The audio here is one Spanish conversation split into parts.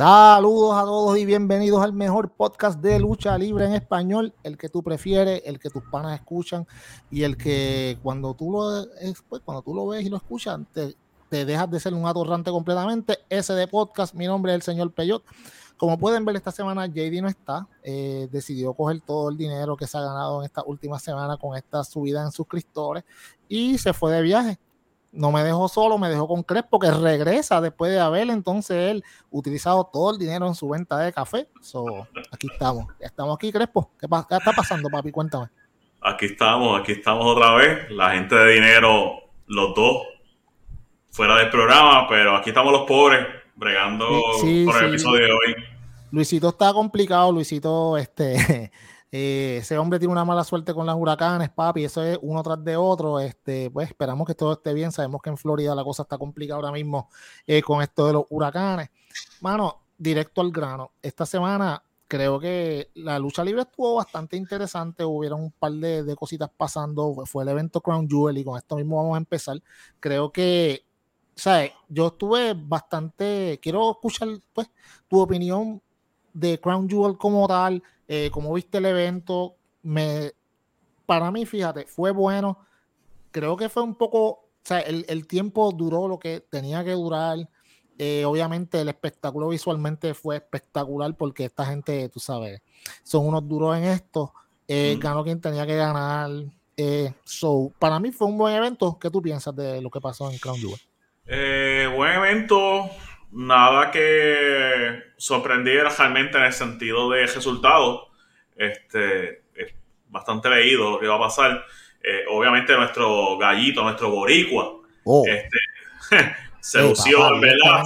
Saludos a todos y bienvenidos al mejor podcast de lucha libre en español, el que tú prefieres, el que tus panas escuchan y el que cuando tú lo, pues, cuando tú lo ves y lo escuchas te, dejas de ser un atorrante completamente. Ese de podcast, mi nombre es el señor Peyot. Como pueden ver, esta semana JD no está. Eh, decidió coger todo el dinero que se ha ganado en esta última semana con esta subida en suscriptores y se fue de viaje no me dejó solo, me dejó con Crespo, que regresa después de haber entonces él utilizado todo el dinero en su venta de café. So, aquí estamos, estamos aquí, Crespo. ¿Qué, está pasando, papi? Cuéntame. Aquí estamos, aquí estamos otra vez. La gente de dinero, los dos, fuera del programa, pero aquí estamos los pobres, bregando por el episodio de hoy. Luisito está complicado, Luisito, este. Eh, ese hombre tiene una mala suerte con las huracanes, papi. Eso es uno tras de otro. Este, pues esperamos que todo esté bien. Sabemos que en Florida la cosa está complicada ahora mismo eh, con esto de los huracanes. Mano, directo al grano. Esta semana creo que la lucha libre estuvo bastante interesante. Hubieron un par de, cositas pasando. Fue el evento Crown Jewel y con esto mismo vamos a empezar. Creo que, ¿sabes? Yo estuve bastante. Quiero escuchar, pues, tu opinión de Crown Jewel como tal eh, como viste el evento, me, para mí, fíjate, fue bueno. Creo que fue un poco, o sea, el, tiempo duró lo que tenía que durar. Eh, obviamente el espectáculo visualmente fue espectacular porque esta gente, tú sabes, son unos duros en esto. Eh, ganó quien tenía que ganar. so, para mí fue un buen evento. ¿Qué tú piensas de lo que pasó en Crown Jewel? buen evento nada que sorprendiera realmente en el sentido de resultado. Este, es bastante leído lo que va a pasar. Eh, obviamente nuestro gallito, nuestro boricua, oh. este, se lució, ¿verdad?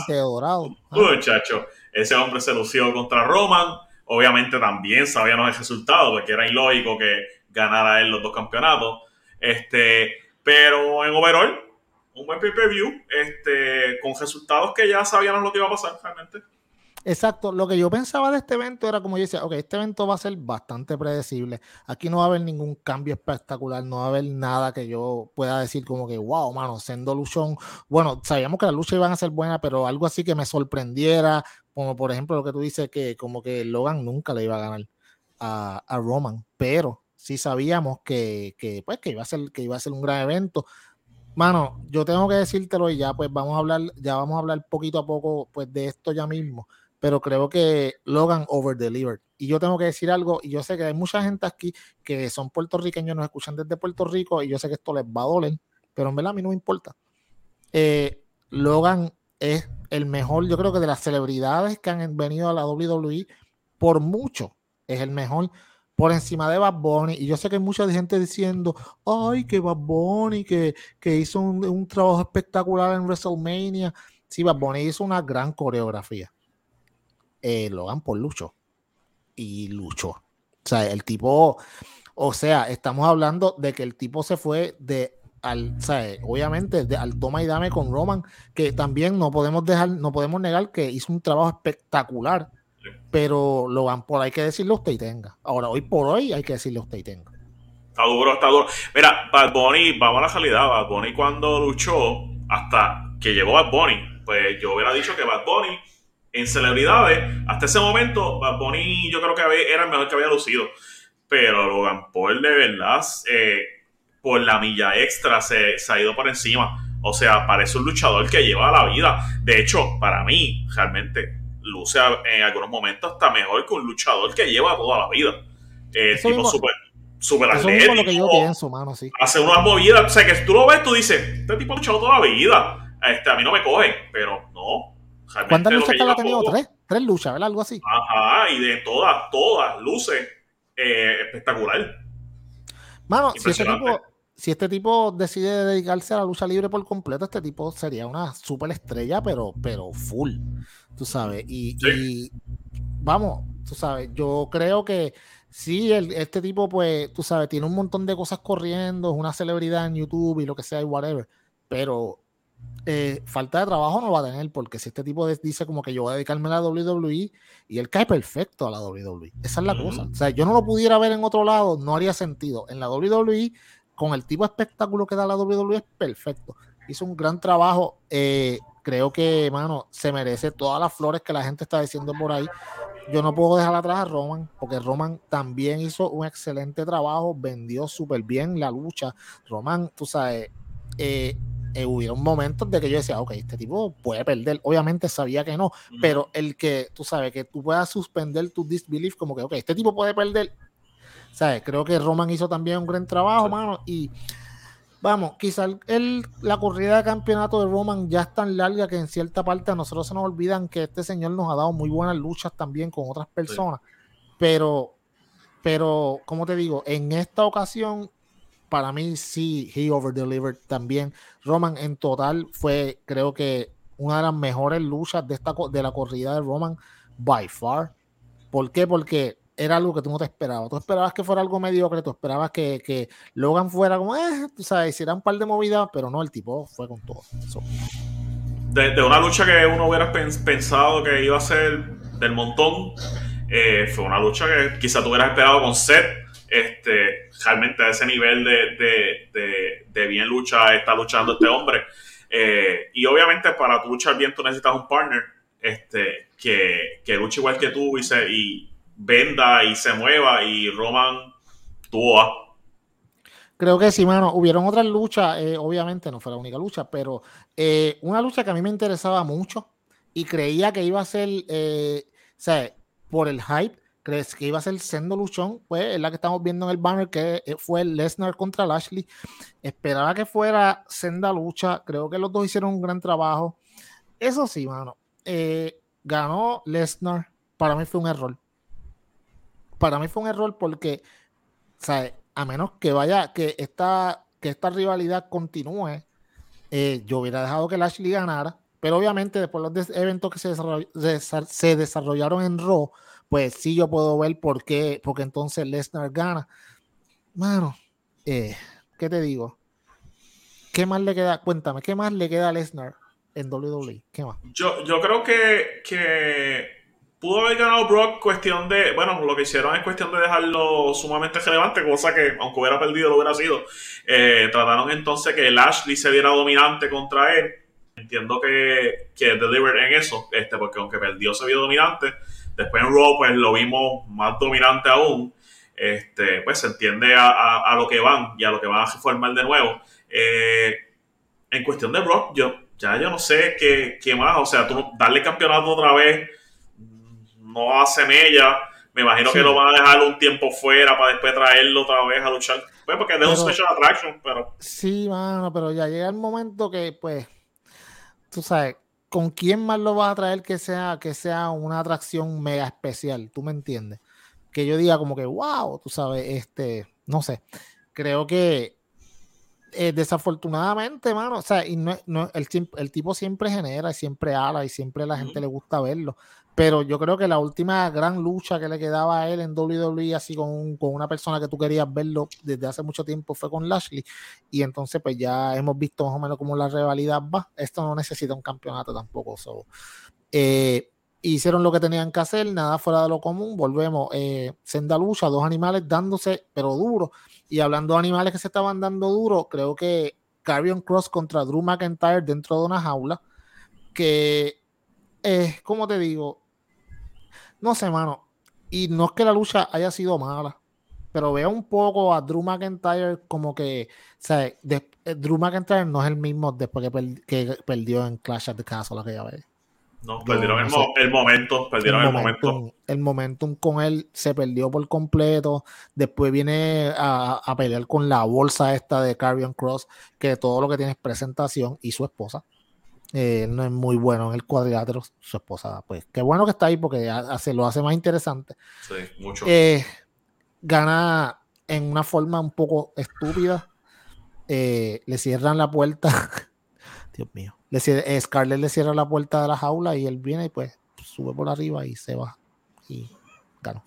Muchacho, ese hombre se lució contra Roman. Obviamente también sabíamos el resultado, porque era ilógico que ganara él los dos campeonatos. Este, pero en overall, un buen pay-per-view este, con resultados que ya sabíamos lo que iba a pasar realmente. Exacto, lo que yo pensaba de este evento era como yo decía, ok, este evento va a ser bastante predecible, aquí no va a haber ningún cambio espectacular, no va a haber nada que yo pueda decir como que, wow, mano, siendo luchón, bueno, sabíamos que las luchas iban a ser buenas, pero algo así que me sorprendiera, como por ejemplo lo que tú dices, que como que Logan nunca le iba a ganar a, a Roman, pero sí sabíamos que, que, pues, que, iba a ser, que iba a ser un gran evento, Mano, yo tengo que decírtelo y ya pues vamos a hablar, ya vamos a hablar poquito a poco pues de esto ya mismo, pero creo que Logan over delivered. Y yo tengo que decir algo, y yo sé que hay mucha gente aquí que son puertorriqueños, nos escuchan desde Puerto Rico, y yo sé que esto les va a doler, pero en verdad a mí no me importa. Eh, Logan es el mejor, yo creo que de las celebridades que han venido a la WWE, por mucho, es el mejor por encima de Bad Bunny. Y yo sé que hay mucha gente diciendo, ay, que Bad Bunny, que, que hizo un, trabajo espectacular en WrestleMania. Sí, Bad Bunny hizo una gran coreografía. Eh, Logan por lucho. Y luchó. O sea, el tipo, o sea, estamos hablando de que el tipo se fue de al, obviamente, de, al toma y dame con Roman, que también no podemos dejar, no podemos negar que hizo un trabajo espectacular pero lo van por hay que decirle usted y tenga. Ahora, hoy por hoy hay que decirle usted y tenga. Está duro, está duro. Mira, Bad Bunny, vamos a la realidad. Bad Bunny cuando luchó, hasta que llegó Bad Bunny, pues yo hubiera dicho que Bad Bunny en celebridades, hasta ese momento, Bad Bunny yo creo que era el mejor que había lucido. Pero Logan Paul, de verdad, eh, por la milla extra se, se ha ido por encima. O sea, parece un luchador que lleva la vida. De hecho, para mí, realmente, luce en algunos momentos hasta mejor que un luchador que lleva toda la vida. Eh, tipo súper super atlético. lo que yo pienso, mano, sí. Hace unas movidas. O sea, que tú lo ves, tú dices, este tipo ha luchado toda la vida. Este, a mí no me coge, pero no. ¿Cuántas luchas ha tenido? ¿Tres? Tres luchas, ¿verdad? Algo así. Ajá, y de todas, todas, luces eh, espectacular. Mano, si ese tipo si este tipo decide dedicarse a la lucha libre por completo, este tipo sería una super estrella, pero, pero full, tú sabes. Y, vamos, tú sabes, yo creo que sí, este tipo, pues, tú sabes, tiene un montón de cosas corriendo, es una celebridad en YouTube y lo que sea y whatever, pero eh, falta de trabajo no va a tener, porque si este tipo dice como que yo voy a dedicarme a la WWE y él cae perfecto a la WWE, esa es la cosa. O sea, yo no lo pudiera ver en otro lado, no haría sentido. En la WWE con el tipo de espectáculo que da la WWE es perfecto. Hizo un gran trabajo. Eh, creo que, mano, se merece todas las flores que la gente está diciendo por ahí. Yo no puedo dejar atrás a Roman, porque Roman también hizo un excelente trabajo, vendió súper bien la lucha. Roman, tú sabes, eh, eh, hubieron momentos de que yo decía, ok, este tipo puede perder. Obviamente sabía que no, pero el que, tú sabes, que tú puedas suspender tu disbelief, como que, ok, este tipo puede perder. ¿Sabes? Creo que Roman hizo también un gran trabajo, mano, y vamos, quizás el, la corrida de campeonato de Roman ya es tan larga que en cierta parte a nosotros se nos olvidan que este señor nos ha dado muy buenas luchas también con otras personas. Pero, pero, como te digo, en esta ocasión, para mí sí, he over-delivered también. Roman en total fue, creo que, una de las mejores luchas de, esta, de la corrida de Roman by far. ¿Por qué? Porque era algo que tú no te esperabas. Tú esperabas que fuera algo mediocre, tú esperabas que, que Logan fuera como, eh, tú sabes, hiciera un par de movidas, pero no, el tipo fue con todo. De, una lucha que uno hubiera pensado que iba a ser del montón, eh, fue una lucha que quizá tú hubieras esperado con Seth, este, realmente a ese nivel de, de, de, bien lucha está luchando este hombre. Eh, y obviamente para tu luchar bien tú necesitas un partner este, que, que luche igual que tú y, se, y, venda y se mueva y Roman tuvo. Creo que sí, mano. Hubieron otras luchas, eh, obviamente no fue la única lucha, pero eh, una lucha que a mí me interesaba mucho y creía que iba a ser, eh, sea, por el hype, crees que iba a ser sendo luchón, pues es la que estamos viendo en el banner que fue Lesnar contra Lashley. Esperaba que fuera senda lucha, creo que los dos hicieron un gran trabajo. Eso sí, mano, ganó Lesnar, para mí fue un error para mí fue un error porque, ¿sabes? A menos que vaya, que esta, que esta rivalidad continúe, eh, yo hubiera dejado que Lashley ganara, pero obviamente después de los eventos que se, se desarrollaron en Raw, pues sí yo puedo ver por qué, porque entonces Lesnar gana. Mano, eh, ¿qué te digo? ¿Qué más le queda? Cuéntame, ¿qué más le queda a Lesnar en WWE? Yo, yo creo que, que pudo haber ganado Brock cuestión de, bueno, lo que hicieron es cuestión de dejarlo sumamente relevante, cosa que aunque hubiera perdido lo hubiera sido. Eh, trataron entonces que Lashley se viera dominante contra él. Entiendo que, que Delivered en eso, este, porque aunque perdió se vio dominante. Después en Raw pues lo vimos más dominante aún. Este, pues se entiende a, lo que van y a lo que van a reformar de nuevo. Eh, en cuestión de Brock, yo ya yo no sé qué, qué más, o sea, tú darle campeonato otra vez no hace mella. Me imagino que lo van a dejar un tiempo fuera para después traerlo otra vez a luchar. Pues porque es un special attraction, pero. Sí, mano, pero ya llega el momento que, pues, tú sabes, ¿con quién más lo vas a traer que sea, que sea una atracción mega especial? ¿Tú me entiendes? Que yo diga como que, wow, tú sabes, este, no sé. Creo que eh, desafortunadamente, mano, o sea, y no, no, el, el, tipo siempre genera, y siempre ala y siempre a la gente le gusta verlo. Pero yo creo que la última gran lucha que le quedaba a él en WWE, así con, con, una persona que tú querías verlo desde hace mucho tiempo, fue con Lashley. Y entonces, pues ya hemos visto más o menos cómo la rivalidad va. Esto no necesita un campeonato tampoco. Eh, hicieron lo que tenían que hacer, nada fuera de lo común. Volvemos, eh, senda lucha, dos animales dándose, pero duro. Y hablando de animales que se estaban dando duro, creo que Carrion Cross contra Drew McIntyre dentro de una jaula. Que, eh, como te digo, no sé, mano. Y no es que la lucha haya sido mala, pero veo un poco a Drew McIntyre como que, o sea, eh, Drew McIntyre no es el mismo después que, perdió en Clash of the Castle aquella vez. No, perdieron el, momento, perdieron el, momentum, El momentum con él se perdió por completo. Después viene a, pelear con la bolsa esta de Carrion Cross, que todo lo que tiene es presentación, y su esposa. Eh, no es muy bueno en el cuadrilátero, su esposa, pues qué bueno que está ahí porque hace, lo hace más interesante. Sí, mucho. Eh, gana en una forma un poco estúpida. Eh, le cierran la puerta. Dios mío. Le Scarlett le cierra la puerta de la jaula y él viene y pues sube por arriba y se va. Y ganó.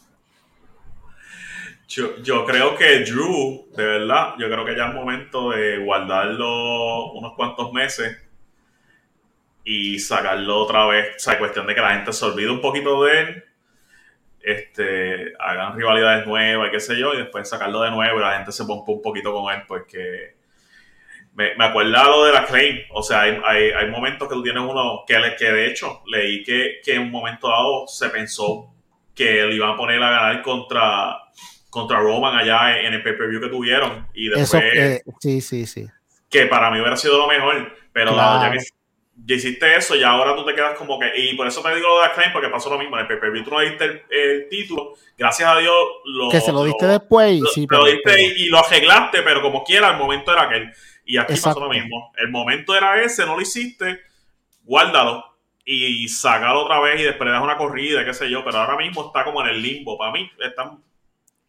Yo, yo, creo que Drew, de verdad, yo creo que ya es momento de guardarlo unos cuantos meses y sacarlo otra vez. O sea, cuestión de que la gente se olvide un poquito de él, este, hagan rivalidades nuevas y qué sé yo, y después sacarlo de nuevo y la gente se ponga un poquito con él, porque me, me acuerda lo de la claim. O sea, hay, hay, hay, momentos que tú tienes uno que, que de hecho leí que, que en un momento dado se pensó que le iban a poner a ganar contra, contra Roman allá en el pay-per-view que tuvieron. Y después. sí, sí, sí. Que para mí hubiera sido lo mejor. Pero ya que ya hiciste eso y ahora tú te quedas como que. Y por eso te digo lo de Acclaim, porque pasó lo mismo. En el pay-per-view tú no diste el, título. Gracias a Dios. Lo, que se lo diste después. Lo, sí, lo diste y, y, lo arreglaste, pero como quiera, el momento era aquel. Y aquí Exacto. pasó lo mismo. El momento era ese, no lo hiciste, guárdalo y sácalo otra vez y después das una corrida, qué sé yo. Pero ahora mismo está como en el limbo. Para mí, están.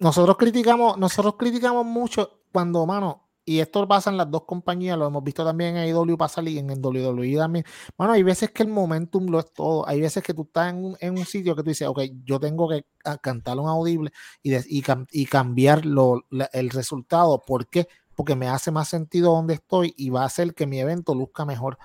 Nosotros criticamos, nosotros criticamos mucho cuando, mano, y esto pasa en las dos compañías, lo hemos visto también en AEW pasar y en, en WWE también. Bueno, hay veces que el momentum lo es todo. Hay veces que tú estás en un, en un sitio que tú dices, ok, yo tengo que cantar un audible y, de, y, y cambiar el resultado. ¿Por qué? Porque me hace más sentido donde estoy y va a hacer que mi evento luzca mejor.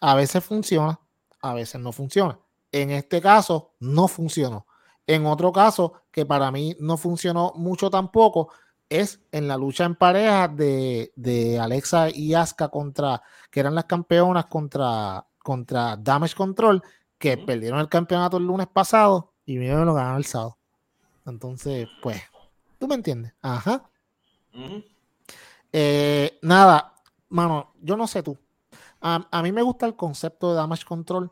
A veces funciona, a veces no funciona. En este caso, no funcionó. En otro caso, que para mí no funcionó mucho tampoco, es en la lucha en pareja de, de, Alexa y Asuka contra, que eran las campeonas contra, contra Damage Control, que uh -huh. perdieron el campeonato el lunes pasado y vinieron lo ganaron el sábado. Entonces, pues, tú me entiendes. Ajá. Uh -huh. eh, nada, mano, yo no sé tú. A, a, mí me gusta el concepto de Damage Control.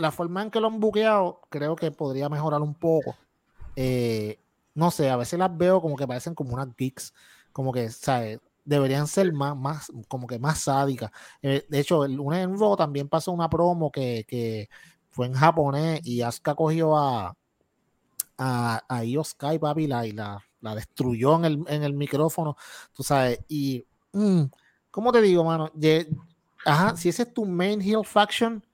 La forma en que lo han buqueado, creo que podría mejorar un poco. Eh, no sé, a veces las veo como que parecen como unas geeks, como que, ¿sabes? Deberían ser más, más, como que más sádicas. Eh, de hecho, el lunes en Raw también pasó una promo que, que fue en japonés y Asuka cogió a, a, a Io Sky, papi, la, y la, la destruyó en el, en el micrófono, tú sabes, y, mm, ¿cómo te digo, mano? De, ajá, si ese es tu main heel faction,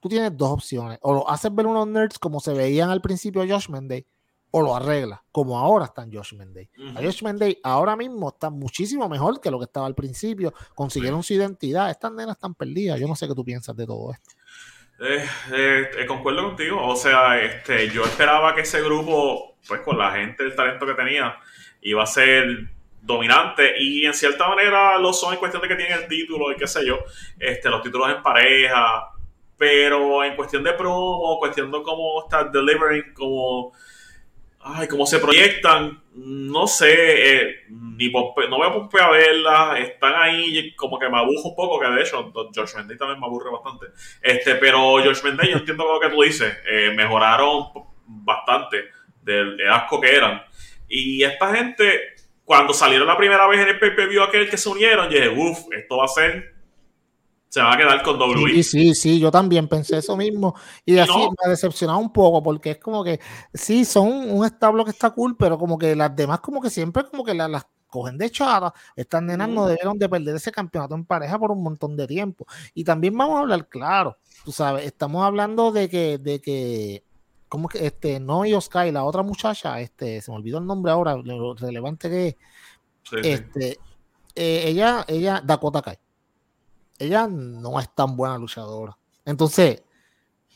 tú tienes dos opciones, o lo haces ver unos nerds como se veían al principio Josh Day, o lo arregla, como ahora está en Josh Menday. Uh -huh. Josh Menday ahora mismo está muchísimo mejor que lo que estaba al principio. Consiguieron su identidad. Estas nenas están perdidas. Yo no sé qué tú piensas de todo esto. Eh, eh, concuerdo contigo. O sea, este, yo esperaba que ese grupo, pues con la gente, el talento que tenía, iba a ser dominante y en cierta manera lo son en cuestión de que tienen el título y qué sé yo, este, los títulos en pareja, pero en cuestión de promo, cuestión de cómo está delivering, como ay, cómo se proyectan, no sé, eh, ni pompe, no voy a pompe a verlas, están ahí como que me aburro un poco, que de hecho George Menday también me aburre bastante, este, pero George Menday yo entiendo lo que tú dices, eh, mejoraron bastante del, del, asco que eran, y esta gente, cuando salieron la primera vez en el pay-per-view aquel que se unieron, yo dije, uff, esto va a ser se va a quedar con WWE. Sí, sí, sí, yo también pensé eso mismo. Y así no. me ha decepcionado un poco, porque es como que, sí, son un establo que está cool, pero como que las demás como que siempre como que las, las cogen de chata. Estas nenas mm. no debieron de perder ese campeonato en pareja por un montón de tiempo. Y también vamos a hablar claro, tú sabes, estamos hablando de que, de que, como que, este, no y Sky, la otra muchacha, este, se me olvidó el nombre ahora, lo relevante que es, sí, este, sí. Eh, ella, ella, Dakota Kai ella no es tan buena luchadora. Entonces,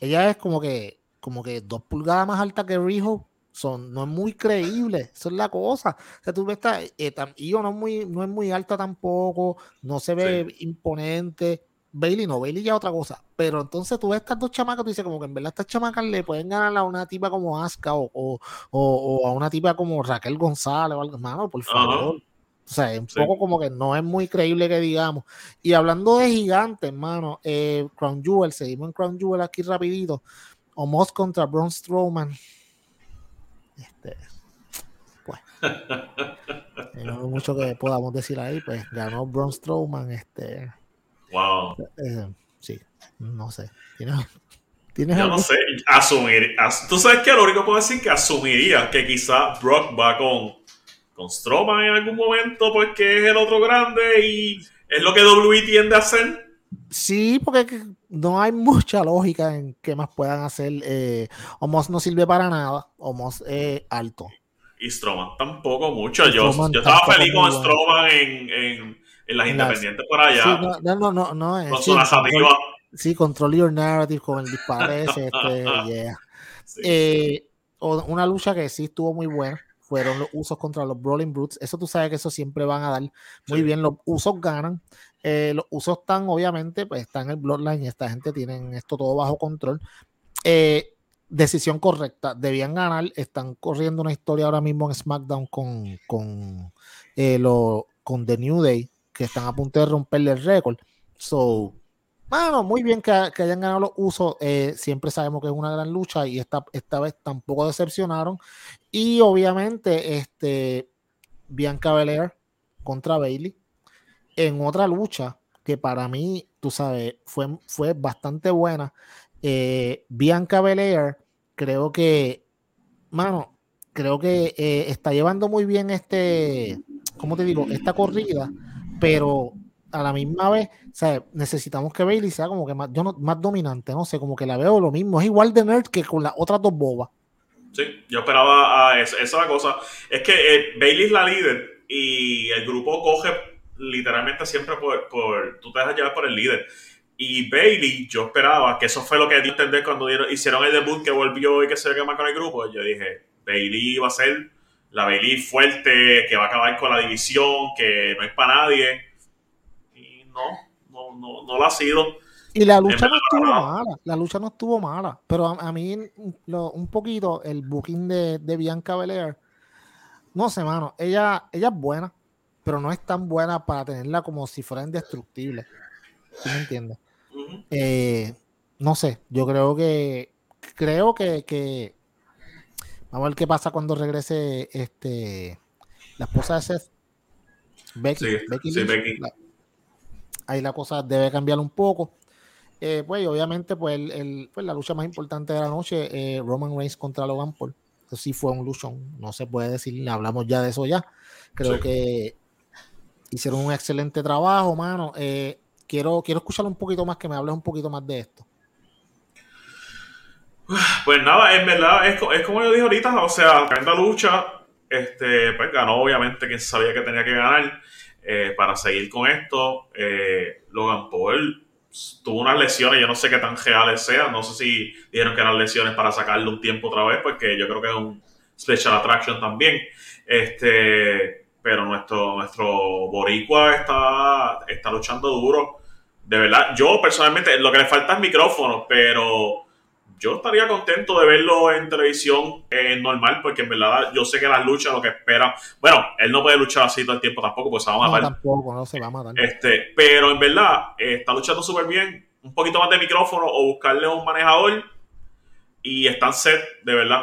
ella es como que, como que dos pulgadas más alta que Riho. Son, no es muy creíble, eso es la cosa. O sea, tú ves, esta, eh, Io no es, muy, no es muy alta tampoco, no se ve sí. imponente. Bailey no, Bailey ya es otra cosa. Pero entonces tú ves estas dos chamacas, tú dices como que en verdad estas chamacas le pueden ganar a una tipa como Asuka o, o, o, o a una tipa como Raquel González o algo. Mano, por favor. Uh -huh. O sea, es un sí. poco como que no es muy creíble que digamos. Y hablando de gigantes, hermano, eh, Crown Jewel, seguimos en Crown Jewel aquí rapidito. Omos contra Braun Strowman. Este, pues, no hay mucho que podamos decir ahí, pues ganó Braun Strowman. Este, wow. Eh, sí, no sé. ¿Tienes, ¿tienes Yo algo? no sé, asumir. As, Tú sabes que lo único que puedo decir que asumiría que quizá Brock va con con Strowman en algún momento, pues que es el otro grande y es lo que WWE tiende a hacer. Sí, porque no hay mucha lógica en qué más puedan hacer. Eh, Omos no sirve para nada. Omos es eh, alto. Y Strowman tampoco mucho. Yo, yo estaba feliz con bueno. Strowman en, en, en, las independientes por allá. Sí, no, no, no, no, es, con sí. Control, sí, control your narrative con el disparo ese. este, yeah. sí. eh, una lucha que sí estuvo muy buena fueron los usos contra los Brawling Brutes. Eso tú sabes que eso siempre van a dar muy bien. Los usos ganan. Eh, los usos están, obviamente, pues están en el Bloodline y esta gente tienen esto todo bajo control. Eh, decisión correcta. Debían ganar. Están corriendo una historia ahora mismo en SmackDown con, con, eh, lo, con The New Day, que están a punto de romperle el récord. So, bueno, muy bien que, hayan ganado los usos. Eh, siempre sabemos que es una gran lucha y esta, esta vez tampoco decepcionaron. Y obviamente, este, Bianca Belair contra Bailey en otra lucha que para mí, tú sabes, fue, fue bastante buena. Eh, Bianca Belair, creo que, mano, creo que eh, está llevando muy bien este, ¿cómo te digo? Esta corrida, pero a la misma vez, o necesitamos que Bailey sea como que más, yo más dominante, no sé, como que la veo lo mismo, es igual de nerd que con las otras dos bobas. Sí, yo esperaba esa, cosa. Es que eh, Bailey es la líder y el grupo coge literalmente siempre por, por, tú te dejas llevar por el líder. Y Bailey, yo esperaba que eso fue lo que dio a entender cuando hicieron el debut que volvió y que se más con el grupo. Yo dije, Bailey va a ser la Bailey fuerte, que va a acabar con la división, que no es para nadie no, no, no, lo ha sido. Y la lucha no estuvo mala, la lucha no estuvo mala, pero a, mí un poquito el booking de, Bianca Belair, no sé, mano, ella, ella es buena, pero no es tan buena para tenerla como si fuera indestructible. ¿Tú me entiendes? Eh, no sé, yo creo que creo que, vamos a ver qué pasa cuando regrese este la esposa de Seth Becky, Becky, ahí la cosa debe cambiar un poco. Eh, pues obviamente pues, el, pues, la lucha más importante de la noche, eh, Roman Reigns contra Logan Paul. Eso sí fue un luchón, no se puede decir, hablamos ya de eso ya. Creo que hicieron un excelente trabajo, mano. Eh, quiero, quiero escuchar un poquito más, que me hables un poquito más de esto. Pues nada, en verdad, es, es como yo dije ahorita, o sea, la lucha, este, pues ganó obviamente quien sabía que tenía que ganar. Eh, para seguir con esto. Eh, Logan Paul tuvo unas lesiones, yo no sé qué tan reales sean, no sé si dijeron que eran lesiones para sacarle un tiempo otra vez, porque yo creo que es un special attraction también. Este, pero nuestro, nuestro Boricua está, está luchando duro. De verdad, yo personalmente, lo que le falta es micrófono, pero yo estaría contento de verlo en televisión eh, normal, porque en verdad yo sé que las luchas lo que esperan. Bueno, él no puede luchar así todo el tiempo tampoco, pues se va a matar. No, tampoco, no se va a matar. Este, pero en verdad, eh, está luchando súper bien. Un poquito más de micrófono o buscarle un manejador. Y están set, de verdad.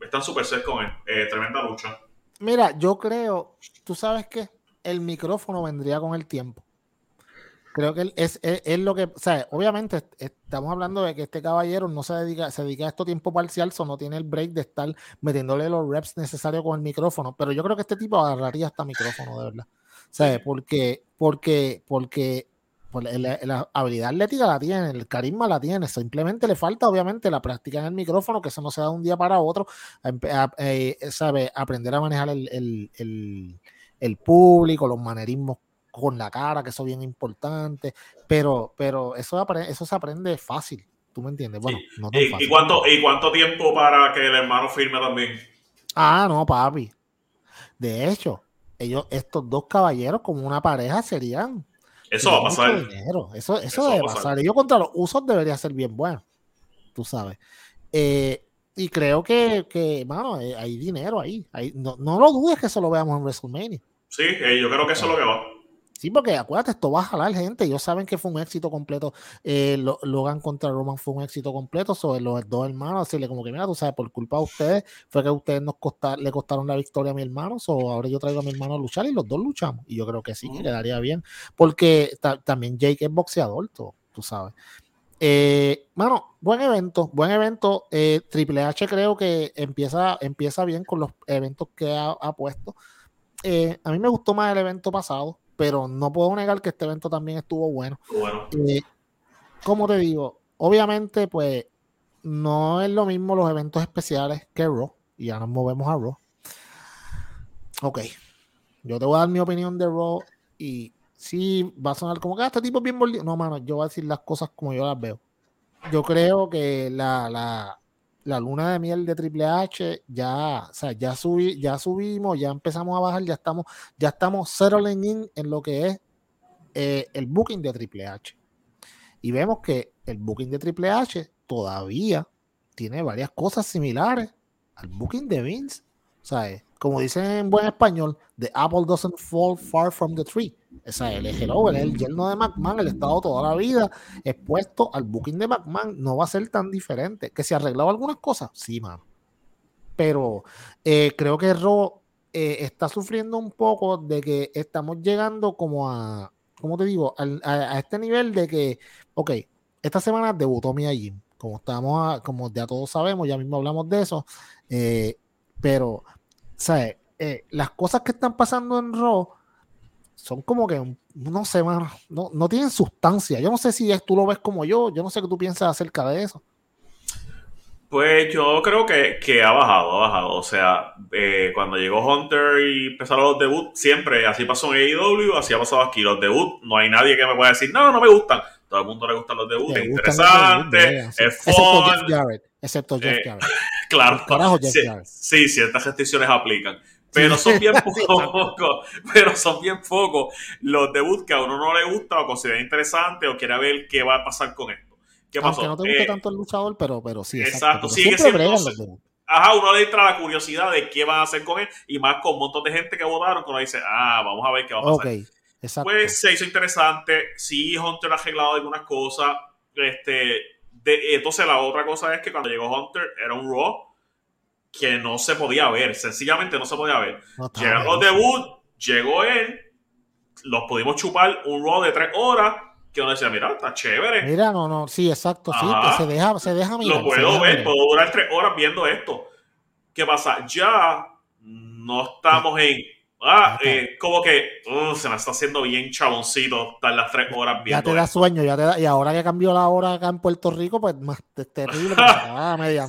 Están súper set con él. Eh, tremenda lucha. Mira, yo creo, tú sabes que el micrófono vendría con el tiempo. Creo que es, es, lo que, o sea, obviamente estamos hablando de que este caballero no se dedica, se dedica a esto tiempo parcial, so no tiene el break de estar metiéndole los reps necesarios con el micrófono, pero yo creo que este tipo agarraría hasta micrófono, de verdad. Sea, porque, porque, porque la, habilidad atlética la tiene, el carisma la tiene, simplemente le falta obviamente la práctica en el micrófono, que eso no se da de un día para otro, eh, sabe, aprender a manejar el, el, el público, los manerismos con la cara, que eso es bien importante, pero, pero eso, eso se aprende fácil, ¿tú me entiendes? Bueno, no tan ¿Y, ¿Y, cuánto, ¿Y cuánto tiempo para que el hermano firme también? Ah, no, papi. De hecho, ellos, estos dos caballeros como una pareja serían... Eso va a pasar. Eso, eso, debe pasar. Ellos contra los usos debería ser bien bueno, tú sabes. Eh, y creo que, que mano, eh, hay dinero ahí. no, no, lo dudes que eso lo veamos en WrestleMania. Sí, eh, yo creo que eso es lo que va. Sí, porque acuérdate, esto va a jalar gente. Ellos saben que fue un éxito completo. Eh, Logan contra Roman fue un éxito completo. Sobre los dos hermanos, decirle como que, mira, tú sabes, por culpa de ustedes, fue que ustedes nos le costaron la victoria a mi hermano. O ahora yo traigo a mi hermano a luchar y los dos luchamos. Y yo creo que sí, que quedaría bien. Porque también Jake es boxeador, tú, tú sabes. Eh, mano, buen evento, buen evento. Eh, Triple H creo que empieza, empieza bien con los eventos que ha, puesto. Eh, a mí me gustó más el evento pasado pero no puedo negar que este evento también estuvo bueno. bueno. Eh, como te digo, obviamente, pues no es lo mismo los eventos especiales que Raw, y ya nos movemos a Raw. Ok, yo te voy a dar mi opinión de Raw y sí va a sonar como que ah, este tipo es bien mordido. No, mano, yo voy a decir las cosas como yo las veo. Yo creo que la, la la luna de miel de Triple H, ya, o sea, ya, subí, ya subimos, ya empezamos a bajar, ya estamos, ya estamos settling in en lo que es eh, el booking de Triple H. Y vemos que el booking de Triple H todavía tiene varias cosas similares al booking de Vince. O sea, como dicen en buen español, the apple doesn't fall far from the tree. Esa es el hello, el yerno de McMahon, el estado toda la vida expuesto al booking de McMahon, no va a ser tan diferente. ¿Que se arreglado algunas cosas? Sí, mano. Pero eh, creo que Ro eh, está sufriendo un poco de que estamos llegando como a, ¿cómo te digo? A, este nivel de que, ok, esta semana debutó Mia Jim, como estamos, como ya todos sabemos, ya mismo hablamos de eso, eh, pero, ¿sabes? las cosas que están pasando en Raw son como que, no sé, no, no tienen sustancia. Yo no sé si tú lo ves como yo, yo no sé qué tú piensas acerca de eso. Pues yo creo que, que ha bajado, ha bajado. O sea, eh, cuando llegó Hunter y empezaron los debuts, siempre así pasó en AEW, así ha pasado aquí. Los debuts, no hay nadie que me pueda decir, no, no me gustan. Todo el mundo le gustan los debuts, es interesante, es Excepto Jeff Jarrett. Excepto Jeff eh, Jarrett. Claro, sí, ciertas restricciones aplican pero son bien pocos, pero son bien pocos los debuts que a uno no le gusta o considera interesante o quiere ver qué va a pasar con esto. ¿Qué pasó? Aunque no te guste eh, tanto el luchador, pero, pero sí. Exacto, sigue siendo. Ajá, uno le entra la curiosidad de qué van a hacer con él y más con un montón de gente que votaron que uno dice, ah, vamos a ver qué va a pasar. Okay, exacto. Pues se hizo interesante. Sí, Hunter ha arreglado algunas cosas. Este, de, entonces la otra cosa es que cuando llegó Hunter era un Raw que no se podía ver, sencillamente no se podía ver. Llegaron los debut, llegó él, los pudimos chupar un Raw de tres horas, que uno decía, mira, está chévere. Mira, no, no, sí, exacto, sí, se deja, se deja mirar. Lo puedo ver, puedo durar tres horas viendo esto. ¿Qué pasa? Ya no estamos en Ah, eh, como que uh, se me está haciendo bien chaboncito estar las tres horas viendo. Ya te da sueño, ya te da, y ahora que cambió la hora acá en Puerto Rico, pues más terrible.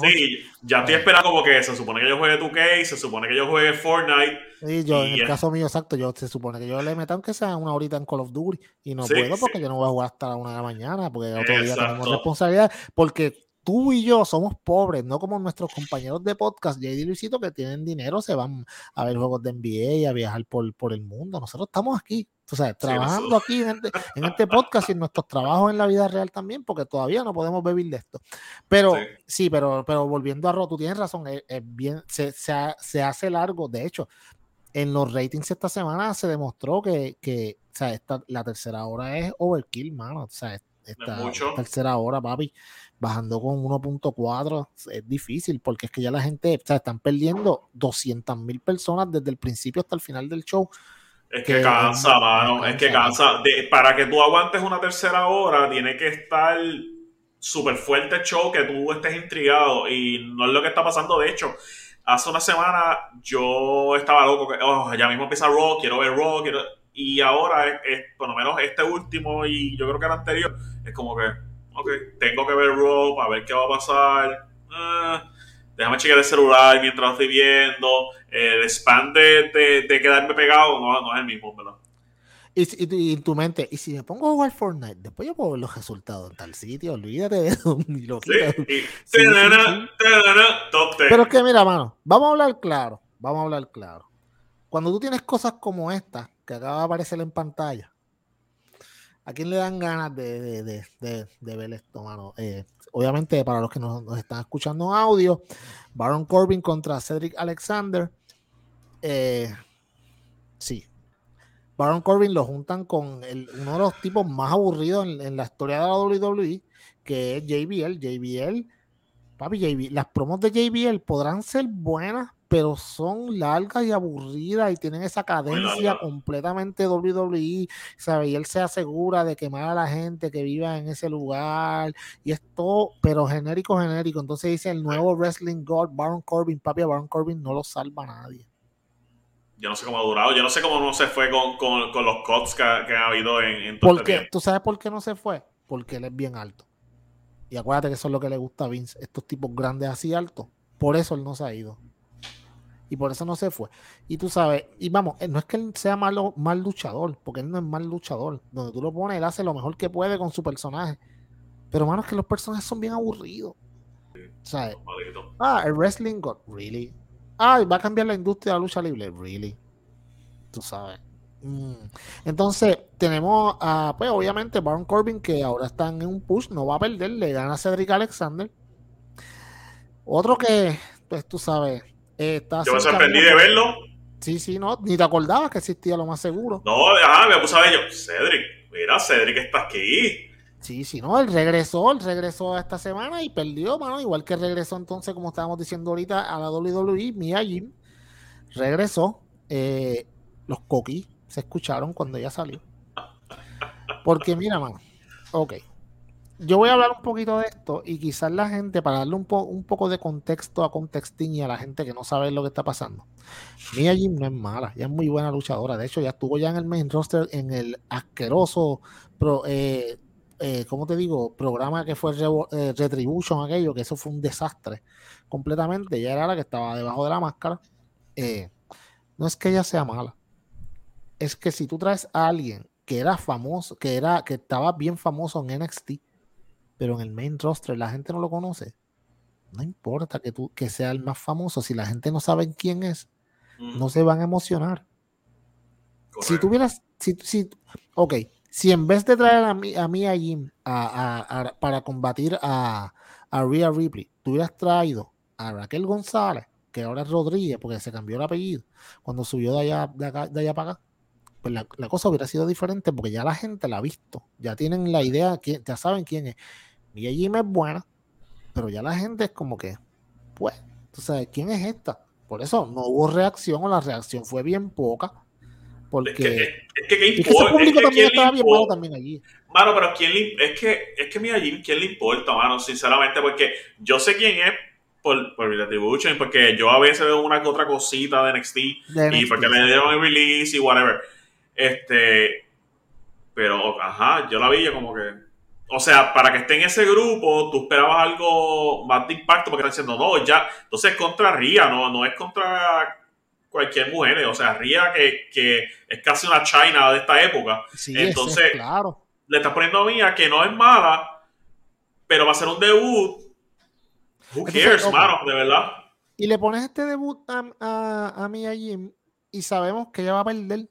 Sí, ya estoy esperando como que se supone que yo juegue 2K, se supone que yo juegue Fortnite. Sí, yo en el caso mío, exacto, yo se supone que yo le meto aunque sea una horita en Call of Duty y no puedo porque yo no voy a jugar hasta la una de la mañana porque otro día tenemos responsabilidad porque tú y yo somos pobres, no como nuestros compañeros de podcast, JD y Luisito, que tienen dinero, se van a ver juegos de NBA y a viajar por, por el mundo. Nosotros estamos aquí, o sea, trabajando aquí en este, en este, podcast y en nuestros trabajos en la vida real también, porque todavía no podemos vivir de esto. Pero sí, pero, pero volviendo a Ro, tú tienes razón, es, bien, se, se, hace largo. De hecho, en los ratings esta semana se demostró que, que o sea, esta, la tercera hora es overkill, mano. O sea, esta tercera hora, papi bajando con 1.4 es difícil porque es que ya la gente, o sea, están perdiendo 200 mil personas desde el principio hasta el final del show. Es que, cansa, mano, es que cansa. para que tú aguantes una tercera hora, tiene que estar súper fuerte el show, que tú estés intrigado y no es lo que está pasando. De hecho, hace una semana yo estaba loco, que oh, ya mismo empieza Raw, quiero ver Raw, y ahora, es, por lo menos este último y yo creo que el anterior, es como que ok, tengo que ver Raw para ver qué va a pasar. Ah, déjame chequear el celular mientras estoy viendo. El spam de, quedarme pegado no, no, es el mismo, ¿verdad? Y, en tu mente, y si me pongo a jugar Fortnite, después yo puedo ver los resultados en tal sitio, olvídate de. Lo Pero es que mira, mano, vamos a hablar claro, vamos a hablar claro. Cuando tú tienes cosas como esta, que acaba de aparecer en pantalla, ¿A quién le dan ganas de, ver esto, mano? Eh, obviamente, para los que nos, están escuchando audio, Baron Corbin contra Cedric Alexander. Eh, sí. Baron Corbin lo juntan con uno de los tipos más aburridos en, la historia de la WWE, que es JBL. JBL, papi, JBL, las promos de JBL podrán ser buenas, pero son largas y aburridas y tienen esa cadencia completamente WWE, ¿sabe? Y él se asegura de quemar a la gente que viva en ese lugar y es todo, pero genérico, genérico. Entonces dice el nuevo Wrestling God, Baron Corbin, papi, a Baron Corbin no lo salva nadie. Yo no sé cómo ha durado, yo no sé cómo no se fue con, los cuts que, ha habido en, en todo este ¿Tú sabes por qué no se fue? Porque él es bien alto. Y acuérdate que eso es lo que le gusta a Vince, estos tipos grandes así altos. Por eso él no se ha ido y por eso no se fue. Y tú sabes, y vamos, eh, no es que él sea malo, mal luchador, porque él no es mal luchador. Donde tú lo pones, él hace lo mejor que puede con su personaje. Pero, mano, es que los personajes son bien aburridos. ¿Sabes? Ah, el wrestling god, really. Ah, va a cambiar la industria de la lucha libre, really. Tú sabes. Mm. Entonces, tenemos a, pues obviamente, Baron Corbin, que ahora está en un push, no va a perder, le gana a Cedric Alexander. Otro que, pues tú sabes, está. Yo me sorprendí de verlo. Sí, sí, no, ni te acordabas que existía lo más seguro. No, ajá, me puse a ver yo, Cedric, mira, Cedric está aquí. Sí, sí, no, él regresó, él regresó esta semana y perdió, mano, igual que regresó entonces, como estábamos diciendo ahorita, a la WWE, Mia Jim, regresó, eh, los coquis se escucharon cuando ella salió. Porque mira, mano, ok, yo voy a hablar un poquito de esto y quizás la gente, para darle un, un poco de contexto a contextín y a la gente que no sabe lo que está pasando. Mia Jim no es mala, ella es muy buena luchadora. De hecho, ya estuvo ya en el main roster en el asqueroso pro, eh, eh, ¿cómo te digo? Programa que fue eh, Retribution, aquello, que eso fue un desastre completamente. Ella era la que estaba debajo de la máscara. No es que ella sea mala, es que si tú traes a alguien que era famoso, que era, que estaba bien famoso en NXT, pero en el main roster la gente no lo conoce, no importa que tú que sea el más famoso, si la gente no sabe quién es, no se van a emocionar. Si tuvieras, si, si, ok, si en vez de traer a mí a, mí a Jim para combatir a, a Rhea Ripley, tú hubieras traído a Raquel González, que ahora es Rodríguez, porque se cambió el apellido, cuando subió de allá, de, allá para acá, pues la, cosa hubiera sido diferente, porque ya la gente la ha visto, ya tienen la idea, ya saben quién es. Mia Jim es buena, pero ya la gente es como que, pues, tú sabes, ¿quién es esta? Por eso no hubo reacción o la reacción fue bien poca porque es que, es que, ¿qué importa? público también estaba bien malo también allí. Mano, pero ¿quién le, es que, es que mira, Jim, ¿quién le importa, mano? Sinceramente, porque yo sé quién es por, por Retribution, porque yo a veces veo una que otra cosita de NXT, y porque me dieron el release y whatever. Este, pero, ajá, yo la vi como que. O sea, para que esté en ese grupo, tú esperabas algo más de impacto, porque están diciendo, no, ya, entonces es contra Ria, no, no es contra cualquier mujer. O sea, Ria, que, que es casi una China de esta época. Entonces, claro. le estás poniendo a Mia que no es mala, pero va a ser un debut. Who cares, mano, de verdad. Y le pones este debut a, a, a Mia Jim y sabemos que ella va a perder.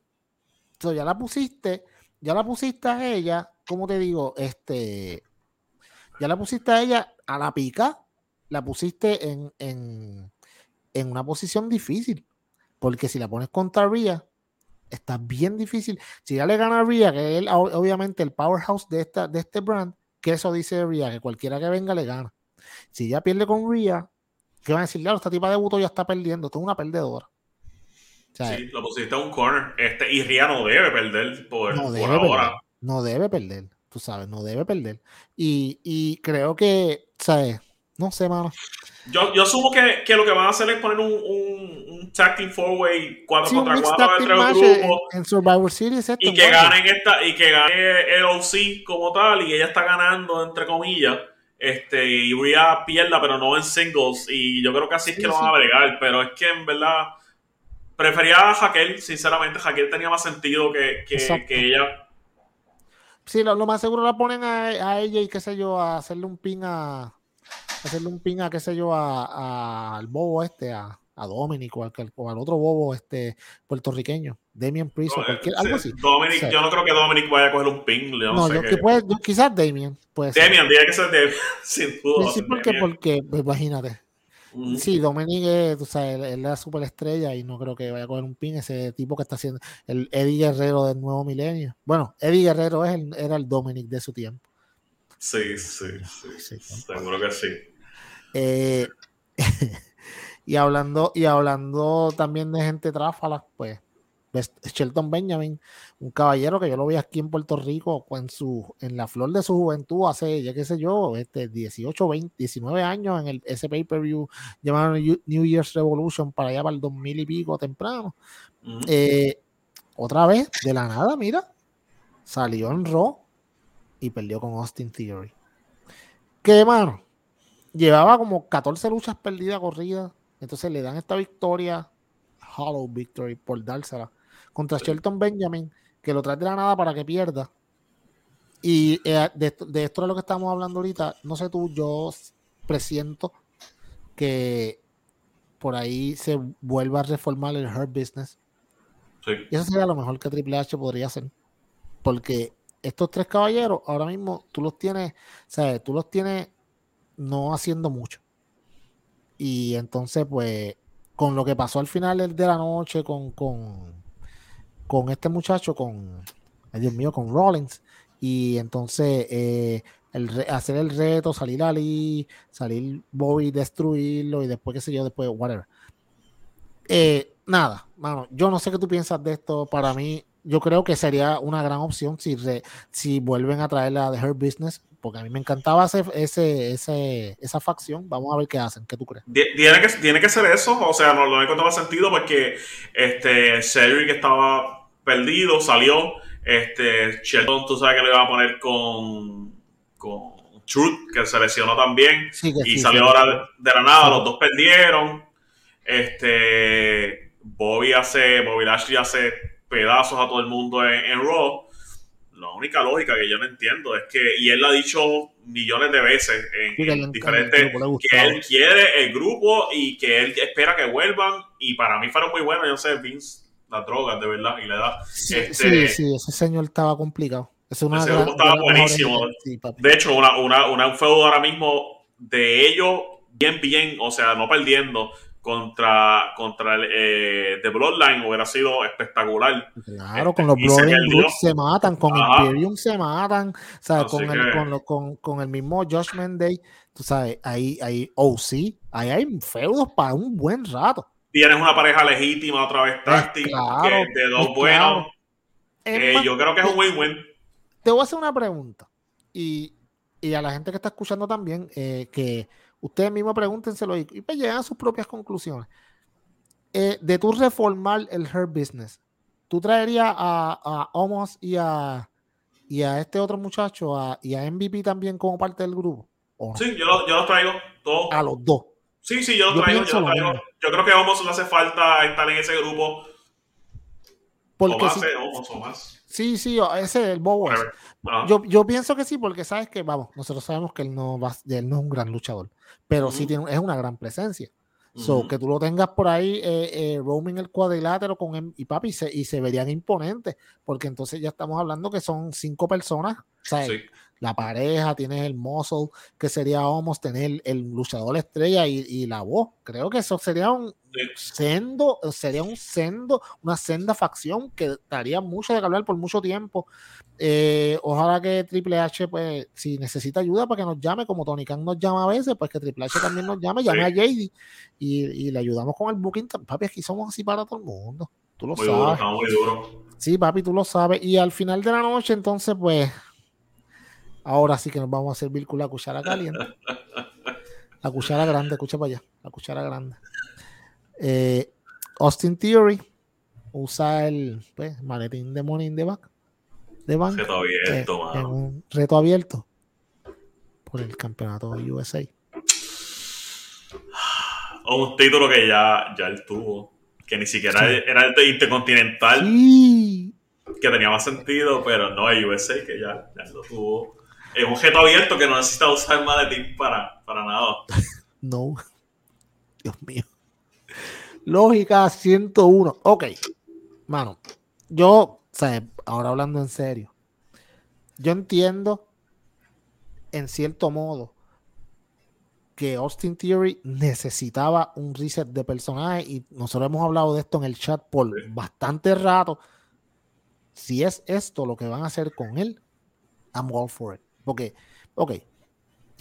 Ya la pusiste, ya la pusiste a ella, ¿cómo te digo? Este, ya la pusiste a ella a la pica, la pusiste en, en, en una posición difícil. Porque si la pones contra Ria, está bien difícil. Si ya le gana a Ria, que es obviamente el powerhouse de, esta, de este brand, que eso dice Ria, que cualquiera que venga le gana. Si ya pierde con Ria, ¿qué van a decir? Claro, esta tipa de buto ya está perdiendo, esto es una perdedora. Sí, lo pusiste a un corner. Este, y Ria no debe perder por, no debe ahora. Perder, no debe perder, tú sabes, no debe perder. Y, y creo que, ¿sabes? No sé, mano. Yo, yo asumo que, que, lo que van a hacer es poner un, un, un tag team four way 4 contra 4 entre los grupos. En, Survivor Series y que ganen esta, y que gane el OC como tal, y ella está ganando entre comillas. Este, y Rhea pierda, pero no en singles. Y yo creo que así es que lo van a bregar. Pero es que en verdad prefería a Jaquel, sinceramente. Jaquel tenía más sentido que, que, que ella. Sí, lo, lo, más seguro la ponen a, a ella y qué sé yo, a hacerle un pin a hacerle un ping a, qué sé yo, al bobo este, a, a Dominic o al, otro bobo este puertorriqueño, Damien Priest o cualquier, algo así. Dominic, yo no creo que Dominic vaya a coger un ping. no, no yo que puede, quizás Damien. Puede Damien, tiene que ser Damien, sin duda. Sí, porque, porque, pues, Sí, Dominic es, tú sabes, él, es la superestrella y no creo que vaya a coger un pin ese tipo que está haciendo el Eddie Guerrero del nuevo milenio. Bueno, Eddie Guerrero es el, era el Dominic de su tiempo. Sí, sí, sí. Seguro que sí. Eh, y hablando, y hablando también de gente tráfala, pues Shelton Benjamin, un caballero que yo lo vi aquí en Puerto Rico en su en la flor de su juventud hace, ya qué sé yo, este 18, 20, 19 años en el, ese pay-per-view llamado New Year's Revolution para allá para el 2000 y pico temprano. Eh, otra vez, de la nada, mira, salió en Raw y perdió con Austin Theory. Que, mano, llevaba como 14 luchas perdidas corridas. Entonces le dan esta victoria, Hollow Victory, por dársela, contra Shelton Benjamin, que lo trae de la nada para que pierda. Y eh, de, esto de lo que estamos hablando ahorita, no sé tú, yo presiento que por ahí se vuelva a reformar el Hurt Business. Y eso sería lo mejor que Triple H podría hacer. Porque estos tres caballeros ahora mismo tú los tienes, ¿sabes? Tú los tienes no haciendo mucho. Y entonces, pues, con lo que pasó al final de la noche con, con, con este muchacho, con, Dios mío, con Rollins, y entonces eh, el hacer el reto, salir Ali, salir Bobby, destruirlo, y después, qué sé yo, después, whatever. Eh, nada, mano, yo no sé qué tú piensas de esto. Para mí, yo creo que sería una gran opción si, si vuelven a traer la de Her Business, porque a mí me encantaba ese, ese, esa facción. Vamos a ver qué hacen, ¿qué tú crees? Tiene que, tiene que ser eso, o sea, no lo encontraba sentido porque este Cedric estaba perdido, salió. Este Sheldon, tú sabes que le iba a poner con, con Truth, que se lesionó también. y salió ahora de, la nada, los dos perdieron. Este Bobby hace, Bobby Lashley hace pedazos a todo el mundo en, Raw. La única lógica que yo no entiendo es que, y él lo ha dicho millones de veces en, diferentes, que él quiere el grupo y que él espera que vuelvan. Y para mí fueron muy buenos, yo sé, Vince, las drogas de verdad, y le da. Sí, este, sí, ese señor estaba complicado. ese grupo estaba buenísimo. de hecho, una, una, una, un feudo ahora mismo de ellos bien, bien, o sea, no perdiendo contra, contra el eh, The Bloodline hubiera sido espectacular. Claro, este, con los Bloodline se matan, con Imperium se matan, o sea, con, el, con, con, con, el mismo Judgment Day, tú sabes, ahí, ahí, oh sí, ahí hay feudos para un buen rato. Tienes una pareja legítima otra vez táctica, de dos buenos. Eh, yo creo que es un win-win. Te voy a hacer una pregunta. Y, y, a la gente que está escuchando también, eh, que Ustedes mismos pregúntenselo y, y pues llegan a sus propias conclusiones. Eh, de tú reformar el Her Business, ¿tú traerías a, a Omos y a, y a este otro muchacho y a MVP también como parte del grupo? Sí, yo los yo traigo todos. A los dos. Sí, sí, yo los traigo. Yo, traigo. yo creo que a Omos le hace falta estar en ese grupo. Porque o más, Omos o más. Sí, sí, ese es el Bobo. Yo, yo pienso que sí, porque sabes que, vamos, nosotros sabemos que él no, va, él no es un gran luchador pero sí tiene, es una gran presencia. So, que tú lo tengas por ahí eh, eh, roaming el cuadrilátero con él y papi se, y se verían imponentes, porque entonces ya estamos hablando que son cinco personas, la pareja, tienes el muscle, que sería Homos, tener el luchador estrella y, y, la voz. Creo que eso sería un sendo, sería un sendo, una senda facción que daría mucho de hablar por mucho tiempo. Eh, ojalá que Triple H, pues, si necesita ayuda para que nos llame, como Tony Khan nos llama a veces, pues que Triple H también nos llame, llame a JD y, le ayudamos con el booking. Papi, aquí somos así para todo el mundo. Tú lo sabes. Sí, papi, tú lo sabes. Y al final de la noche, entonces, pues, ahora sí que nos vamos a servir con la cuchara caliente. La cuchara grande, escucha para allá, la cuchara grande. Eh, Austin Theory usa el pues, maletín de Money in the de banco. Reto abierto, eh, un reto abierto por el campeonato de USA. un título que ya, ya él tuvo, que ni siquiera era el de Intercontinental. Que tenía más sentido, pero no el USA, que ya, ya lo tuvo. Es un reto abierto que no necesita usar maletín para, para nada. no. Dios mío. Lógica 101. Ok. Mano, yo o sea, ahora hablando en serio, yo entiendo en cierto modo que Austin Theory necesitaba un reset de personaje y nosotros hemos hablado de esto en el chat por bastante rato. Si es esto lo que van a hacer con él, I'm all for it. Porque, ok,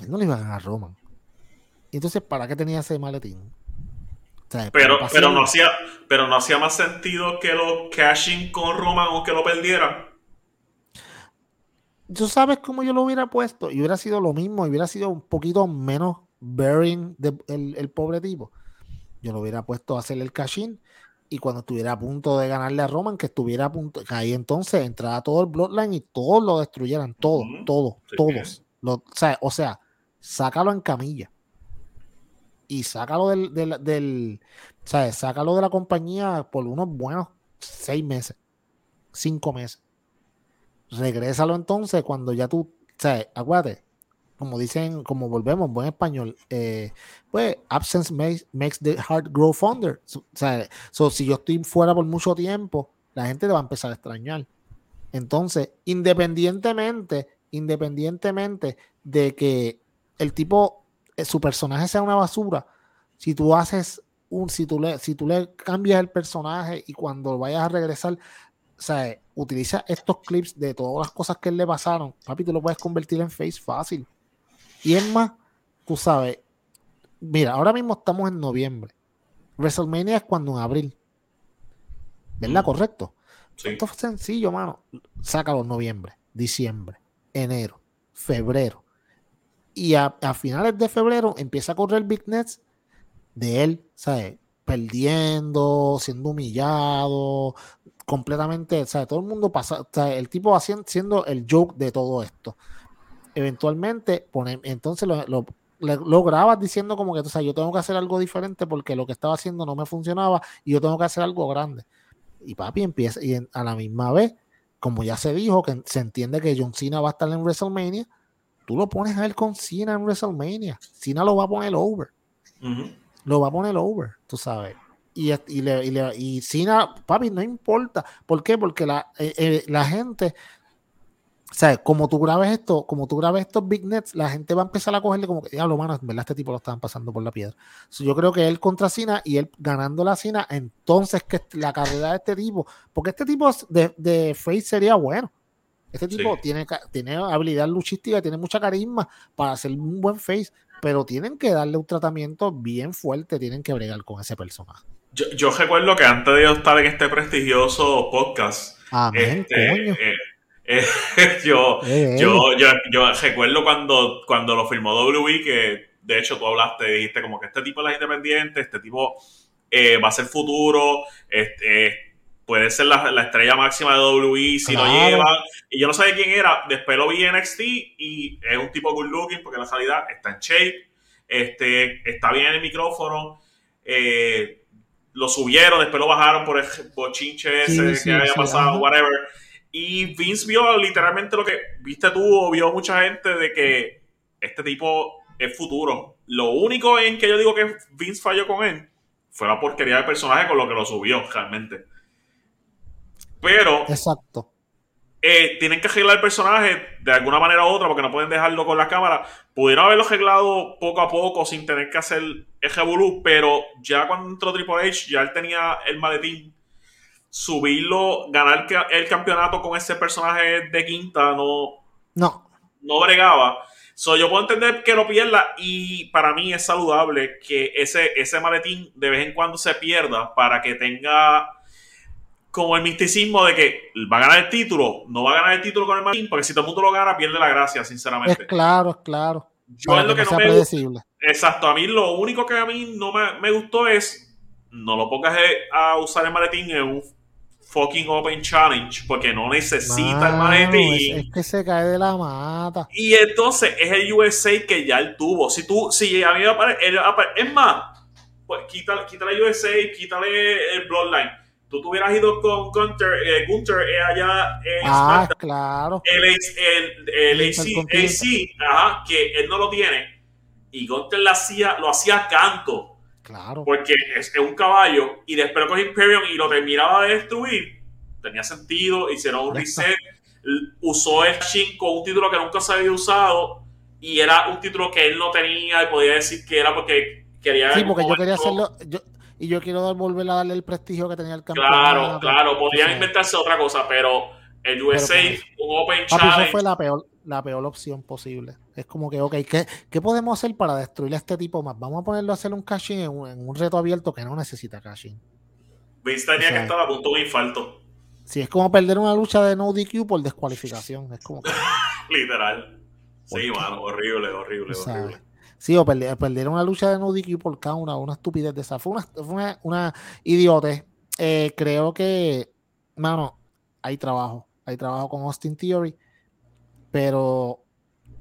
no le iban a ganar a Roman. Entonces, ¿para qué tenía ese maletín? pero, pero, no hacía, pero no hacía más sentido que lo cashing con Roman o que lo perdieran. Tú sabes cómo yo lo hubiera puesto y hubiera sido lo mismo, y hubiera sido un poquito menos bearing el, pobre tipo. Yo lo hubiera puesto a hacer el cashing y cuando estuviera a punto de ganarle a Roman, que estuviera a punto, que ahí entonces entrara todo el Bloodline y todos lo destruyeran, todos, todos, todos. o, sea, o sea, sácalo en camilla y sácalo del, del, del ¿sabes? Sácalo de la compañía por unos buenos seis meses, cinco meses. Regrésalo entonces cuando ya tú, ¿sabes? Acuérdate, como dicen, como volvemos, buen español, eh, pues absence makes, the heart grow fonder. O sea, si yo estoy fuera por mucho tiempo, la gente te va a empezar a extrañar. Entonces, independientemente, independientemente de que el tipo, eh, su personaje sea una basura, si tú haces un, si tú le, si tú le cambias el personaje y cuando vayas a regresar, o sea, utiliza estos clips de todas las cosas que le pasaron, papi, tú lo puedes convertir en face fácil. Y es más, tú sabes, mira, ahora mismo estamos en noviembre. WrestleMania es cuando en abril. ¿Verdad? Correcto. Esto es sencillo, mano. Sácalo en noviembre, diciembre, enero, febrero. Y a, finales de febrero empieza a correr Big Nets de él, ¿sabes? Perdiendo, siendo humillado, completamente, ¿sabes? Todo el mundo pasa, el tipo haciendo, siendo el joke de todo esto eventualmente pone, entonces lo, lo, grabas diciendo como que, o sea, yo tengo que hacer algo diferente porque lo que estaba haciendo no me funcionaba y yo tengo que hacer algo grande. Y papi empieza, y a la misma vez, como ya se dijo, que se entiende que John Cena va a estar en WrestleMania, tú lo pones a él con Cena en WrestleMania. Cena lo va a poner over. Lo va a poner over, tú sabes. Y, y, le, y, Cena, papi, no importa. ¿Por qué? Porque la, eh, eh, la gente o sea, como tú grabes esto, como tú grabes estos big nets, la gente va a empezar a cogerle como que, diablo, mano, en verdad este tipo lo estaban pasando por la piedra. yo creo que él contra Cena y él ganando la Cena, entonces que la carrera de este tipo, porque este tipo de, de face sería bueno. Este tipo tiene, tiene habilidad luchística, tiene mucha carisma para hacer un buen face, pero tienen que darle un tratamiento bien fuerte, tienen que bregar con ese personaje. Yo, yo recuerdo que antes de yo estar en este prestigioso podcast, Amén, este, coño. Eh, yo, yo, yo, yo, recuerdo cuando, cuando lo firmó WWE, que de hecho tú hablaste, dijiste como que este tipo es independiente, este tipo eh, va a ser futuro, este, puede ser la, estrella máxima de WWE si lo lleva. Y yo no sabía quién era, después lo vi en NXT y es un tipo good looking porque la salida está en shape, este, está bien en el micrófono. Eh, lo subieron, después lo bajaron por el bochinche ese que había pasado, whatever. Y Vince vio literalmente lo que viste tú o vio mucha gente de que este tipo es futuro. Lo único en que yo digo que Vince falló con él fue la porquería del personaje con lo que lo subió realmente. Pero. Exacto. Eh, tienen que arreglar el personaje de alguna manera u otra porque no pueden dejarlo con la cámara. Pudieron haberlo arreglado poco a poco sin tener que hacer el revolú, pero ya cuando entró Triple H, ya él tenía el maletín subirlo, ganar el campeonato con ese personaje de quinta no, no. no bregaba. So, yo puedo entender que lo pierda y para mí es saludable que ese, ese maletín de vez en cuando se pierda para que tenga como el misticismo de que va a ganar el título, no va a ganar el título con el maletín, porque si todo el mundo lo gana, pierde la gracia, sinceramente. Es claro, es claro. Yo es lo que, no me predecible. Exacto, a mí lo único que a mí no me, me gustó es no lo pongas a usar el maletín en un fucking Open Challenge porque no necesita el maletín. Es, que se cae de la mata. Y entonces es el USA que ya él tuvo. Si tú, si a mí me es más, pues quítale, quítale USA, quítale el Bloodline. Tú te hubieras ido con Gunter, eh, Gunter eh, allá en ah, claro. El, el, el, AC, AC ajá, que él no lo tiene. Y Gunter lo hacía, lo hacía canto Claro. Porque es, un caballo y después con Imperium y lo terminaba de destruir. Tenía sentido, hicieron un reset. Usó el Shin con un título que nunca se había usado y era un título que él no tenía y podía decir que era porque quería. Sí, porque yo quería hacerlo. y yo quiero volver a darle el prestigio que tenía el campeón. Claro, claro, podían inventarse otra cosa, pero el USA, un Open Challenge. Eso fue la peor, la peor opción posible. Es como que, ok, ¿qué, ¿qué, podemos hacer para destruir a este tipo más? Vamos a ponerlo a hacer un caching en un, reto abierto que no necesita caching. Vince tenía que estar a punto de un infarto. Sí, es como perder una lucha de no DQ por descualificación. Es como Literal. Sí, mano, horrible, horrible, horrible. Sí, o perder, una lucha de no DQ por cada una, una estupidez de esa. Fue una, fue una, una idiote. Eh, creo que, mano, hay trabajo. Hay trabajo con Austin Theory pero, o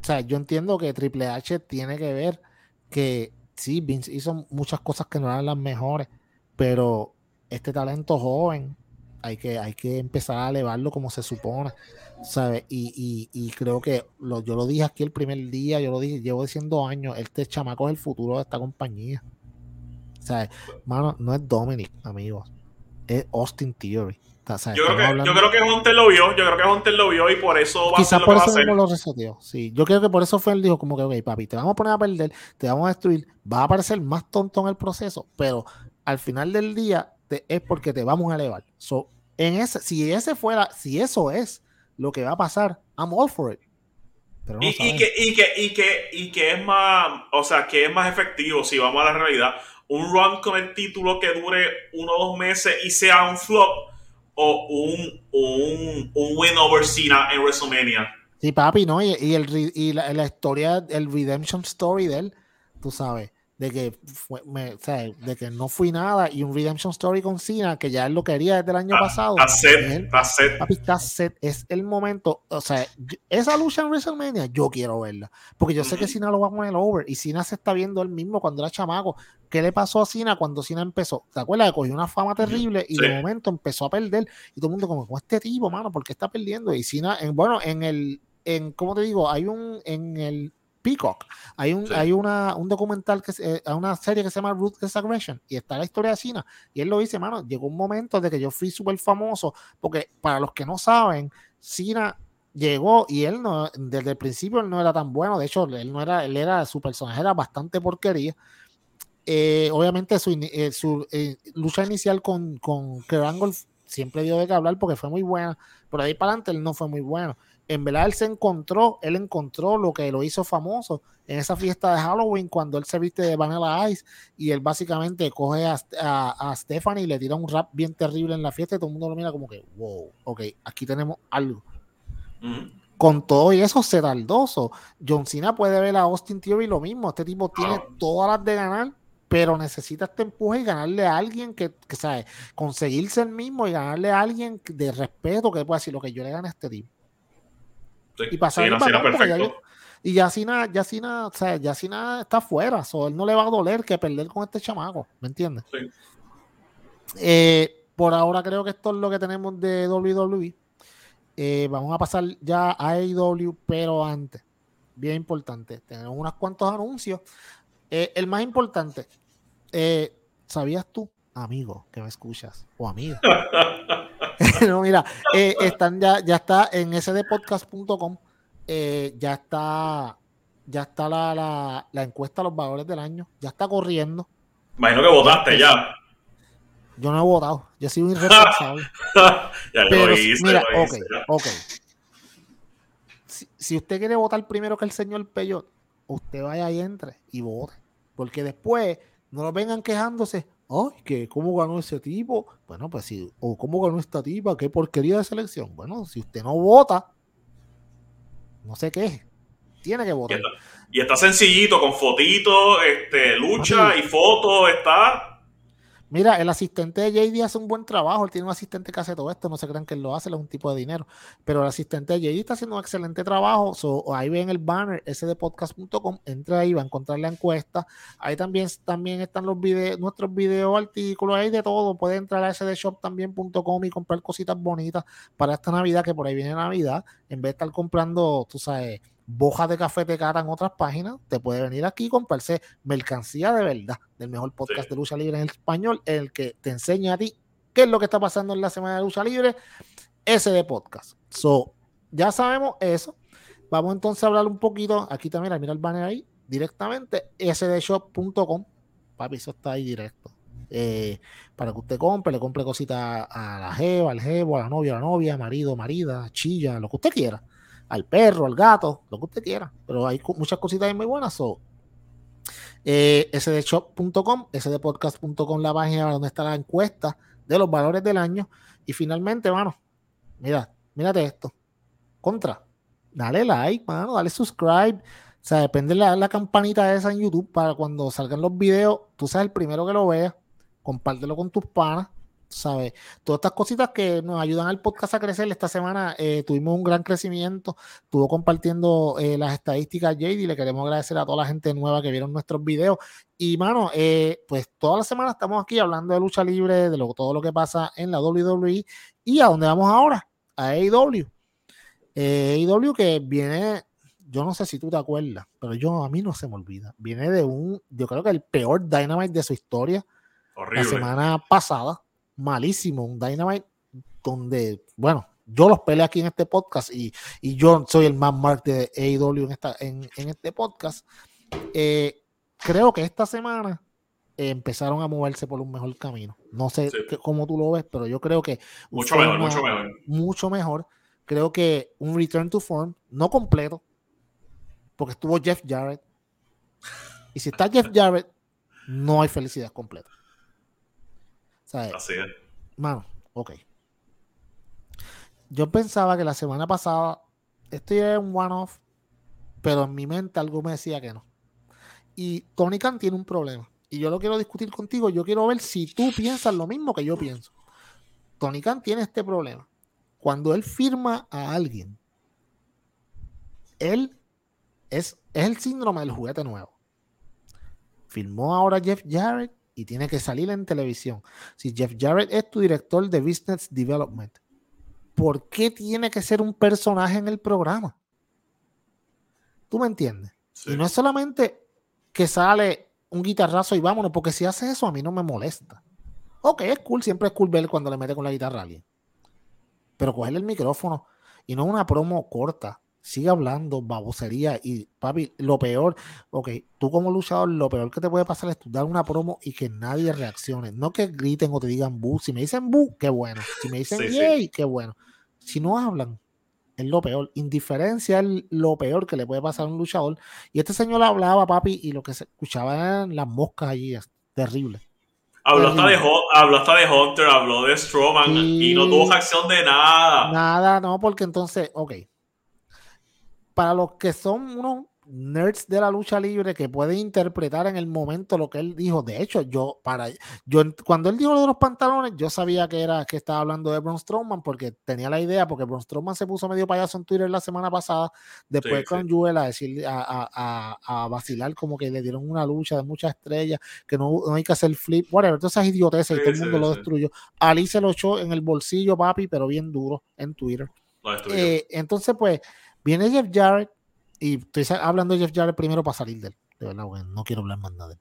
sea, yo entiendo que Triple H tiene que ver que sí, Vince hizo muchas cosas que no eran las mejores, pero este talento joven hay que, hay que empezar a elevarlo como se supone, ¿sabes? Y, y, creo que lo, yo lo dije aquí el primer día, yo lo dije, llevo diciendo años, este chamaco es el futuro de esta compañía. ¿Sabes? Mano, no es Dominic, amigos, es Austin Theory. Yo, creo que, yo, creo que, Hunter lo vio, yo creo que Hunter lo vio y por eso va a ser lo por eso mismo lo reseteó. Sí, yo creo que por eso fue él dijo como que, ok, papi, te vamos a poner a perder, te vamos a destruir, va a parecer más tonto en el proceso, pero al final del día es porque te vamos a elevar. So, en ese, si ese fuera, si eso es lo que va a pasar, I'm all for it. y, que, y, que, y, que, y que es más, o sea, que es más efectivo si vamos a la realidad. Un run con el título que dure uno o dos meses y sea un flop o un, un, un win over Cena en WrestleMania. Sí, papi, ¿no? Y, el, y la, historia, el redemption story de él, tú sabes de que, fue, me, o sea, de que no fui nada y un Redemption Story con Cena, que ya él lo quería desde el año ah, pasado. Está set, Es el momento, o sea, esa lucha en WrestleMania, yo quiero verla. Porque yo sé que Cena lo va a poner over y Cena se está viendo él mismo cuando era chamaco. ¿Qué le pasó a Cena cuando Cena empezó? ¿Te acuerdas? Que cogió una fama terrible y de momento empezó a perder y todo el mundo como, ¿cómo este tipo, mano? ¿Por qué está perdiendo? Y Cena, en, bueno, en el, en, ¿cómo te digo? Hay un, en el Peacock. Hay un, hay una, un documental, que eh, una serie que se llama Ruthless Aggression y está la historia de China. Y él lo dice, mano, llegó un momento de que yo fui súper famoso, porque para los que no saben, China llegó y él no, desde el principio él no era tan bueno, de hecho, él no era, él era, su personaje era bastante porquería. Eh, obviamente su, eh, su lucha inicial con, con siempre dio de qué hablar porque fue muy buena, pero ahí para adelante él no fue muy bueno en verdad él se encontró, él encontró lo que lo hizo famoso en esa fiesta de Halloween cuando él se viste de Vanilla Ice y él básicamente coge a, a, Stephanie y le tira un rap bien terrible en la fiesta y todo el mundo lo mira como que, wow, ok, aquí tenemos algo. Con todo y eso se taldoso. John Cena puede ver a Austin Theory lo mismo. Este tipo tiene todas las de ganar, pero necesita este empuje y ganarle a alguien que, que sabe, conseguirse el mismo y ganarle a alguien de respeto que pueda decir lo que yo le gane a este tipo y pasar y ya Sina, ya Sina, o sea, ya Sina está fuera, so, él no le va a doler que perder con este chamaco, ¿me entiendes? Eh, por ahora creo que esto es lo que tenemos de WWE. Eh, vamos a pasar ya a AEW, pero antes, bien importante, tenemos unos cuantos anuncios. Eh, el más importante, ¿sabías tú, amigo, que me escuchas, o amigo? no, mira, eh, están ya, ya está en sdpodcast.com, eh, ya está, ya está la, la, la, encuesta los valores del año, ya está corriendo. Imagino que votaste ya. Yo no he votado, yo soy un irresponsable. ya Pero, lo hice, mira, lo ok, ok. Si, si, usted quiere votar primero que el señor Peyot, usted vaya y entre y vote. Porque después no lo vengan quejándose, ay, que cómo ganó ese tipo. Bueno, pues sí, o cómo ganó esta tipa, qué porquería de selección. Bueno, si usted no vota, no sé qué, tiene que votar. Y está, sencillito, con fotitos, este, lucha y fotos, está Mira, el asistente de JD hace un buen trabajo. Él tiene un asistente que hace todo esto. No se crean que él lo hace, él es un tipo de dinero. Pero el asistente de JD está haciendo un excelente trabajo. ahí ven el banner sdpodcast.com. Entra ahí, va a encontrar la encuesta. Ahí también, también están los videos, nuestros videos, artículos, ahí de todo. Puede entrar a sdshop.com y comprar cositas bonitas para esta Navidad, que por ahí viene Navidad. En vez de estar comprando, tú sabes, bojas de café de cara en otras páginas, te puede venir aquí y comprarse mercancía de verdad del mejor podcast de lucha libre en español, el que te enseña a ti qué es lo que está pasando en la semana de lucha libre, ese de podcast. So, ya sabemos eso. Vamos entonces a hablar un poquito. Aquí también, mira el banner ahí, directamente, sdshop.com. Papi, eso está ahí directo. Eh, para que usted compre, le compre cositas a la jeva, al jevo, a la novia, a la novia, marido, marida, chilla, lo que usted quiera al perro, al gato, lo que usted quiera. Pero hay muchas cositas muy buenas. Eh, sdshop.com, sdpodcast.com, la página donde está la encuesta de los valores del año. Y finalmente, mano, mira, mírate esto. Contra, dale like, mano, dale subscribe. O sea, depende de la, campanita esa en YouTube para cuando salgan los videos, tú seas el primero que lo vea, compártelo con tus panas ¿sabes? Todas estas cositas que nos ayudan al podcast a crecer. Esta semana eh, tuvimos un gran crecimiento. Estuvo compartiendo eh, las estadísticas JD. Le queremos agradecer a toda la gente nueva que vieron nuestros videos. Y, mano, eh, pues toda la semana estamos aquí hablando de lucha libre, de todo lo que pasa en la WWE. ¿Y a dónde vamos ahora? A AEW. AEW que viene yo no sé si tú te acuerdas, pero yo a mí no se me olvida. Viene de un, yo creo que el peor Dynamite de su historia. Horrible. La semana pasada malísimo, un Dynamite donde, bueno, yo los peleé aquí en este podcast y, yo soy el más mark de AEW en, esta, en, este podcast. Eh, creo que esta semana empezaron a moverse por un mejor camino. No sé cómo tú lo ves, pero yo creo que... Mucho mejor, mucho mejor. Mucho mejor. Creo que un return to form, no completo, porque estuvo Jeff Jarrett. Y si está Jeff Jarrett, no hay felicidad completa. Así es. Mano, ok. Yo pensaba que la semana pasada esto era un one-off, pero en mi mente algo me decía que no. Y Tony Khan tiene un problema. Y yo lo quiero discutir contigo. Yo quiero ver si tú piensas lo mismo que yo pienso. Tony Khan tiene este problema. Cuando él firma a alguien, él es, es el síndrome del juguete nuevo. Firmó ahora Jeff Jarrett y tiene que salir en televisión. Si Jeff Jarrett es tu director de Business Development, ¿por qué tiene que ser un personaje en el programa? ¿Tú me entiendes? Y no es solamente que sale un guitarrazo y vámonos, porque si hace eso a mí no me molesta. Ok, es cool, siempre es cool ver cuando le mete con la guitarra a alguien. Pero cogerle el micrófono y no una promo corta sigue hablando babosería y papi, lo peor, ok, tú como luchador, lo peor que te puede pasar es tú dar una promo y que nadie reaccione, no que griten o te digan bu, si me dicen bu, qué bueno, si me dicen yay, qué bueno, si no hablan, es lo peor, indiferencia es lo peor que le puede pasar a un luchador, y este señor hablaba, papi, y lo que se escuchaba eran las moscas allí, es terrible. Habló hasta, de, habló hasta de Hunter, habló de Strowman y no tuvo acción de nada. Nada, no, porque entonces, ok, para los que son unos nerds de la lucha libre que pueden interpretar en el momento lo que él dijo. De hecho, yo para yo cuando él dijo lo de los pantalones, yo sabía que era que estaba hablando de Braun Strowman porque tenía la idea porque Braun Strowman se puso medio payaso en Twitter la semana pasada después con sí. a decir a, a, vacilar como que le dieron una lucha de muchas estrellas, que no, hay que hacer flip, whatever, todas esas idioteces y todo el mundo lo destruyó. Ali se lo echó en el bolsillo, papi, pero bien duro en Twitter. Eh, entonces, pues Viene Jeff Jarrett, y estoy hablando de Jeff Jarrett primero para salir de él. De verdad, no quiero hablar más nada de él.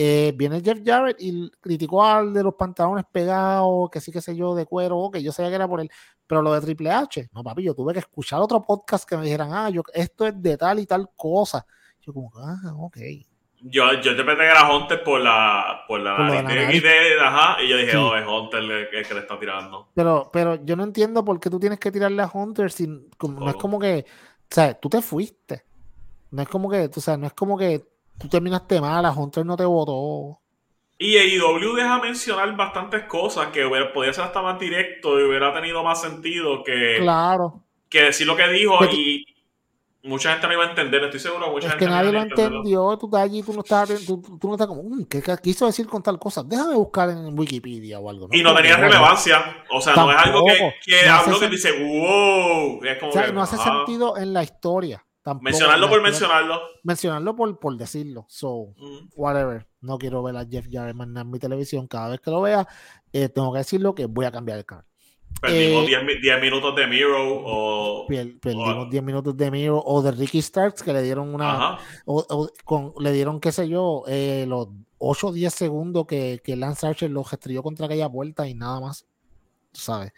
Eh, viene Jeff Jarrett y criticó al de los pantalones pegados, que sí, que sé yo, de cuero, que yo sabía que era por él, pero lo de Triple H, no, papi, yo tuve que escuchar otro podcast que me dijeran, ah, yo, esto es de tal y tal cosa. Yo como, ah, ok. Yo, yo interpreté que era Hunter por la, por la, por de, ajá, y yo dije, oh, es Hunter el, que le está tirando. Pero, pero yo no entiendo por qué tú tienes que tirarle a Hunter sin, como, no es como que, o sea, tú te fuiste. No es como que, o sea, no es como que tú terminaste mal, a Hunter no te votó. Y AEW deja mencionar bastantes cosas que hubiera, podía ser hasta más directo y hubiera tenido más sentido que, claro. que decir lo que dijo y, mucha gente no iba a entender, estoy seguro mucha es gente que nadie lo entendió, tú estás allí, tú no estás, tú, no estás como, mm, ¿qué, quiso decir con tal cosa? Déjame buscar en Wikipedia o algo. Y no tenía relevancia, o sea, no es algo que, que no que dice, wow, es como o sea, no hace sentido en la historia. Tampoco mencionarlo por mencionarlo. Mencionarlo por, por decirlo. So, mm. whatever. No quiero ver a Jeff Jarrett en mi televisión. Cada vez que lo vea, eh, tengo que decirlo que voy a cambiar el canal. Perdimos 10 eh, minutos de Miro o. Perdimos 10 minutos de Miro o de Ricky Starks que le dieron una. O, con, le dieron, qué sé yo, eh, los 8 o 10 segundos que, que Lance Archer los estrelló contra aquella puerta y nada más. ¿Sabes?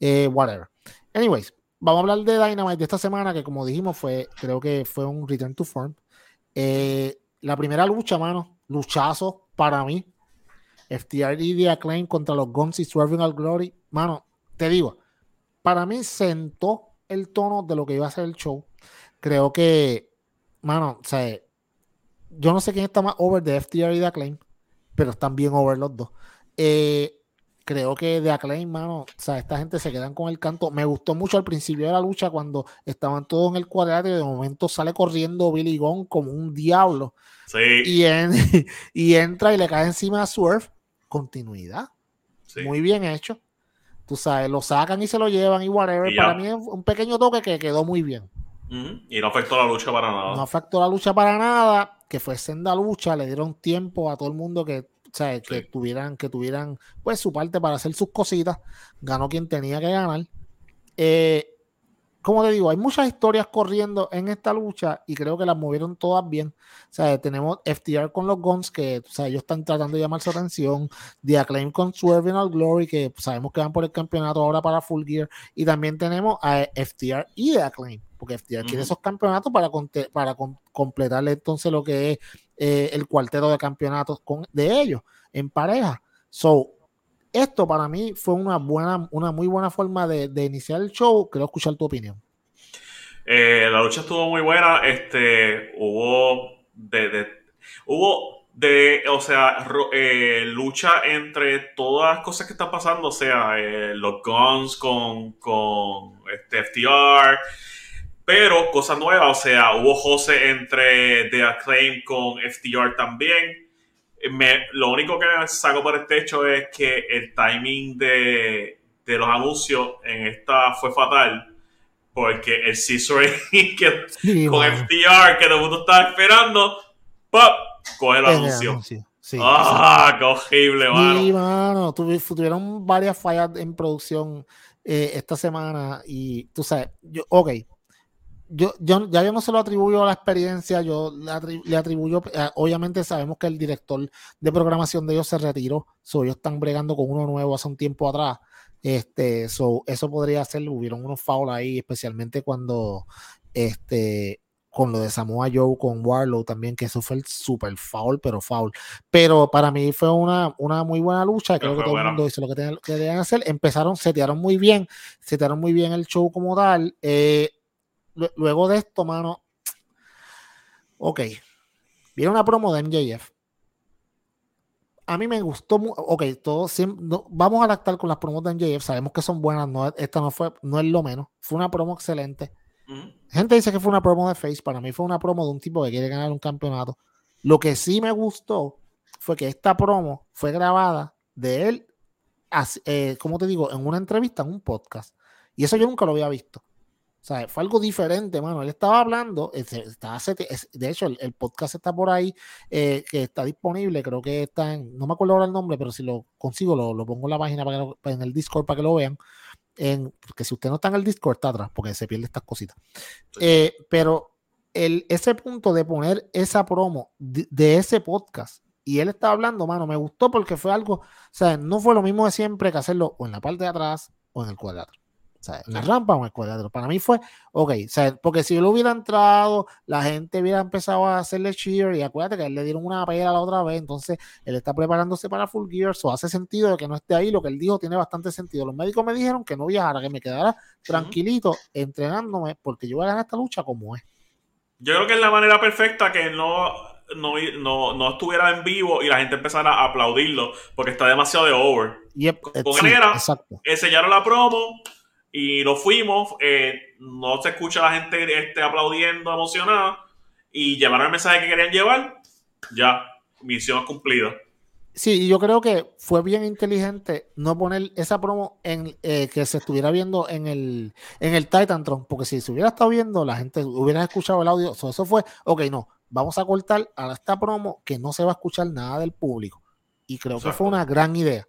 Eh, whatever. Anyways, vamos a hablar de Dynamite de esta semana que, como dijimos, fue creo que fue un return to form. la primera lucha, mano, luchazo para mí. FTR y The Acclaim contra los Guns y Swerving al Glory. Mano, te digo, para mí sentó el tono de lo que iba a ser el show. Creo que, mano, o sea, yo no sé quién está más over de FTR y de Acclaim, pero están bien over los dos. Eh, creo que de Acclaim, mano, o sea, esta gente se quedan con el canto. Me gustó mucho al principio de la lucha cuando estaban todos en el cuadrado y de momento sale corriendo Billy Gunn como un diablo. Sí. Y, y entra y le cae encima a Swerve. Continuidad. muy bien hecho. Tú sabes, lo sacan y se lo llevan y whatever. para mí es un pequeño toque que quedó muy bien. Y no afectó la lucha para nada. No afectó la lucha para nada, que fue senda lucha, le dieron tiempo a todo el mundo que, que tuvieran, que tuvieran pues su parte para hacer sus cositas. Ganó quien tenía que ganar. Eh, como te digo, hay muchas historias corriendo en esta lucha y creo que las movieron todas bien. O sea, tenemos FTR con los Guns, que o sea, ellos están tratando de llamar su atención. The Acclaim con Swerving All Glory, que sabemos que van por el campeonato ahora para Full Gear. Y también tenemos a FTR y The Acclaim, porque FTR quiere esos campeonatos para, para completarle entonces lo que es eh, el cuarteto de campeonatos con, de ellos en pareja. So, esto para mí fue una buena, una muy buena forma de, iniciar el show. Quiero escuchar tu opinión. Eh, la lucha estuvo muy buena. Este, hubo de, hubo de, o sea, eh, lucha entre todas las cosas que están pasando, o sea, eh, los guns con, con este FTR, pero cosas nuevas, o sea, hubo José entre The Acclaim con FTR también lo único que saco por este hecho es que el timing de, los anuncios en esta fue fatal. Porque el scissoring que, con FTR que todo el mundo estaba esperando, ¡pop! Coge el anuncio. ¡Ah! ¡Qué horrible, mano! Sí, mano. Tuvieron varias fallas en producción eh, esta semana y tú sabes, yo, ok, yo, yo, ya yo no se lo atribuyo a la experiencia, yo le, atribuyo, eh, obviamente sabemos que el director de programación de ellos se retiró, so ellos están bregando con uno nuevo hace un tiempo atrás, este, so, eso podría ser, hubieron unos fouls ahí, especialmente cuando, este, con lo de Samoa Joe, con Warlow también, que eso fue el super foul, pero foul. Pero para mí fue una, una muy buena lucha, creo que todo el mundo hizo lo que tenían, que hacer, empezaron, setearon muy bien, setearon muy bien el show como tal, eh, luego de esto, mano, ok, viene una promo de MJF. A mí me gustó, ok, todo, vamos a adaptar con las promos de MJF, sabemos que son buenas, no, esta no fue, no es lo menos, fue una promo excelente. Gente dice que fue una promo de Face, para mí fue una promo de un tipo que quiere ganar un campeonato. Lo que sí me gustó fue que esta promo fue grabada de él, eh, como te digo, en una entrevista, en un podcast. Y eso yo nunca lo había visto. O sea, fue algo diferente, mano. Él estaba hablando, estaba, de hecho, el, podcast está por ahí, eh, que está disponible, creo que está en, no me acuerdo ahora el nombre, pero si lo consigo, lo, pongo en la página para en el Discord para que lo vean. En, porque si usted no está en el Discord, está atrás, porque se pierde estas cositas. Eh, pero el, ese punto de poner esa promo de, ese podcast, y él estaba hablando, mano, me gustó porque fue algo, o sea, no fue lo mismo de siempre que hacerlo o en la parte de atrás o en el cuadrilátero sea, en la rampa o en el cuadrilátero. Para mí fue, ok, o sea, porque si él hubiera entrado, la gente hubiera empezado a hacerle cheer y acuérdate que él le dieron una pera la otra vez, entonces él está preparándose para Full Gear, o hace sentido de que no esté ahí, lo que él dijo tiene bastante sentido. Los médicos me dijeron que no viajara, que me quedara tranquilito entrenándome porque yo voy a ganar esta lucha como es. Yo creo que es la manera perfecta que no no, no, estuviera en vivo y la gente empezara a aplaudirlo porque está demasiado de over. Yep, Con enseñaron la promo, y lo fuimos, eh, no se escucha la gente este, aplaudiendo, emocionada, y llevaron el mensaje que querían llevar, ya, misión cumplida. Sí, yo creo que fue bien inteligente no poner esa promo en eh, que se estuviera viendo en el, en el Titantron, porque si se hubiera estado viendo, la gente hubiera escuchado el audio. eso fue, ok, no, vamos a cortar a esta promo que no se va a escuchar nada del público. Y creo que fue una gran idea.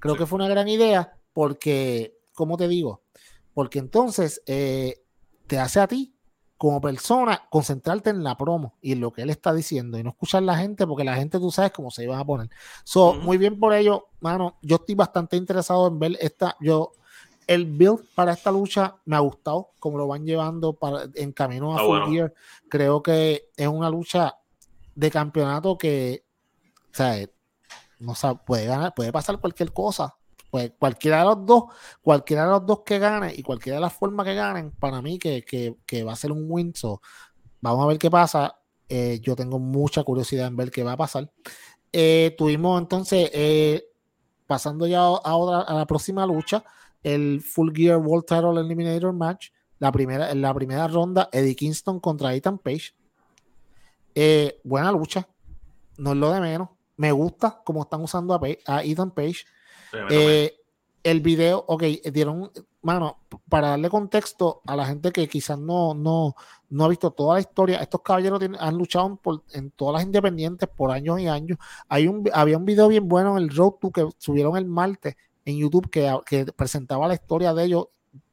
Creo que fue una gran idea porque, como te digo, porque entonces eh, te hace a ti como persona concentrarte en la promo y en lo que él está diciendo y no escuchar a la gente porque la gente tú sabes cómo se iban a poner. So, muy bien por ello, mano, yo estoy bastante interesado en ver esta, yo, el build para esta lucha me ha gustado, como lo van llevando para, en camino a Full Gear. Creo que es una lucha de campeonato que, o sea, no puede ganar, puede pasar cualquier cosa pues cualquiera de los dos, cualquiera de los dos que gane y cualquiera de las formas que ganen, para mí que, va a ser un win. vamos a ver qué pasa. Eh, yo tengo mucha curiosidad en ver qué va a pasar. Eh, tuvimos entonces, eh, pasando ya a, otra, a la próxima lucha, el Full Gear World Title Eliminator Match. La primera, en la primera ronda, Eddie Kingston contra Ethan Page. buena lucha, no es lo de menos. Me gusta cómo están usando a, a Ethan Page. Eh, el video, ok, dieron, mano, para darle contexto a la gente que quizás no, no, no ha visto toda la historia, estos caballeros han luchado en todas las independientes por años y años. Hay un, había un video bien bueno en el Road to que subieron el martes en YouTube que, que presentaba la historia de ellos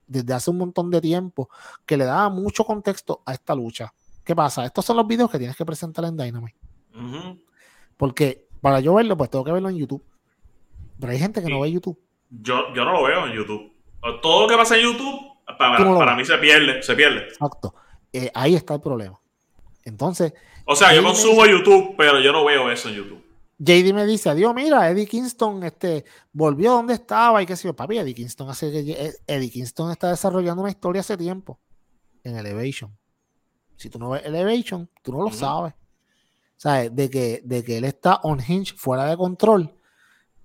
desde hace un montón de tiempo, que le daba mucho contexto a esta lucha. ¿Qué pasa? Estos son los videos que tienes que presentar en Dynamite. Porque para yo verlo, pues tengo que verlo en YouTube. Pero hay gente que no ve YouTube. Yo, yo no lo veo en YouTube. Todo lo que pasa en YouTube, para, mí se pierde, se pierde. Exacto. Eh, ahí está el problema. Entonces. O sea, yo consumo YouTube, pero yo no veo eso en YouTube. JD me dice, adiós, mira, Eddie Kingston este, volvió donde estaba y qué sé yo. Papi, Eddie Kingston, hace, eh, Eddie Kingston está desarrollando una historia hace tiempo en Elevation. Si tú no ves Elevation, tú no lo sabes. ¿Sabes? De que, de que él está on hinge, fuera de control.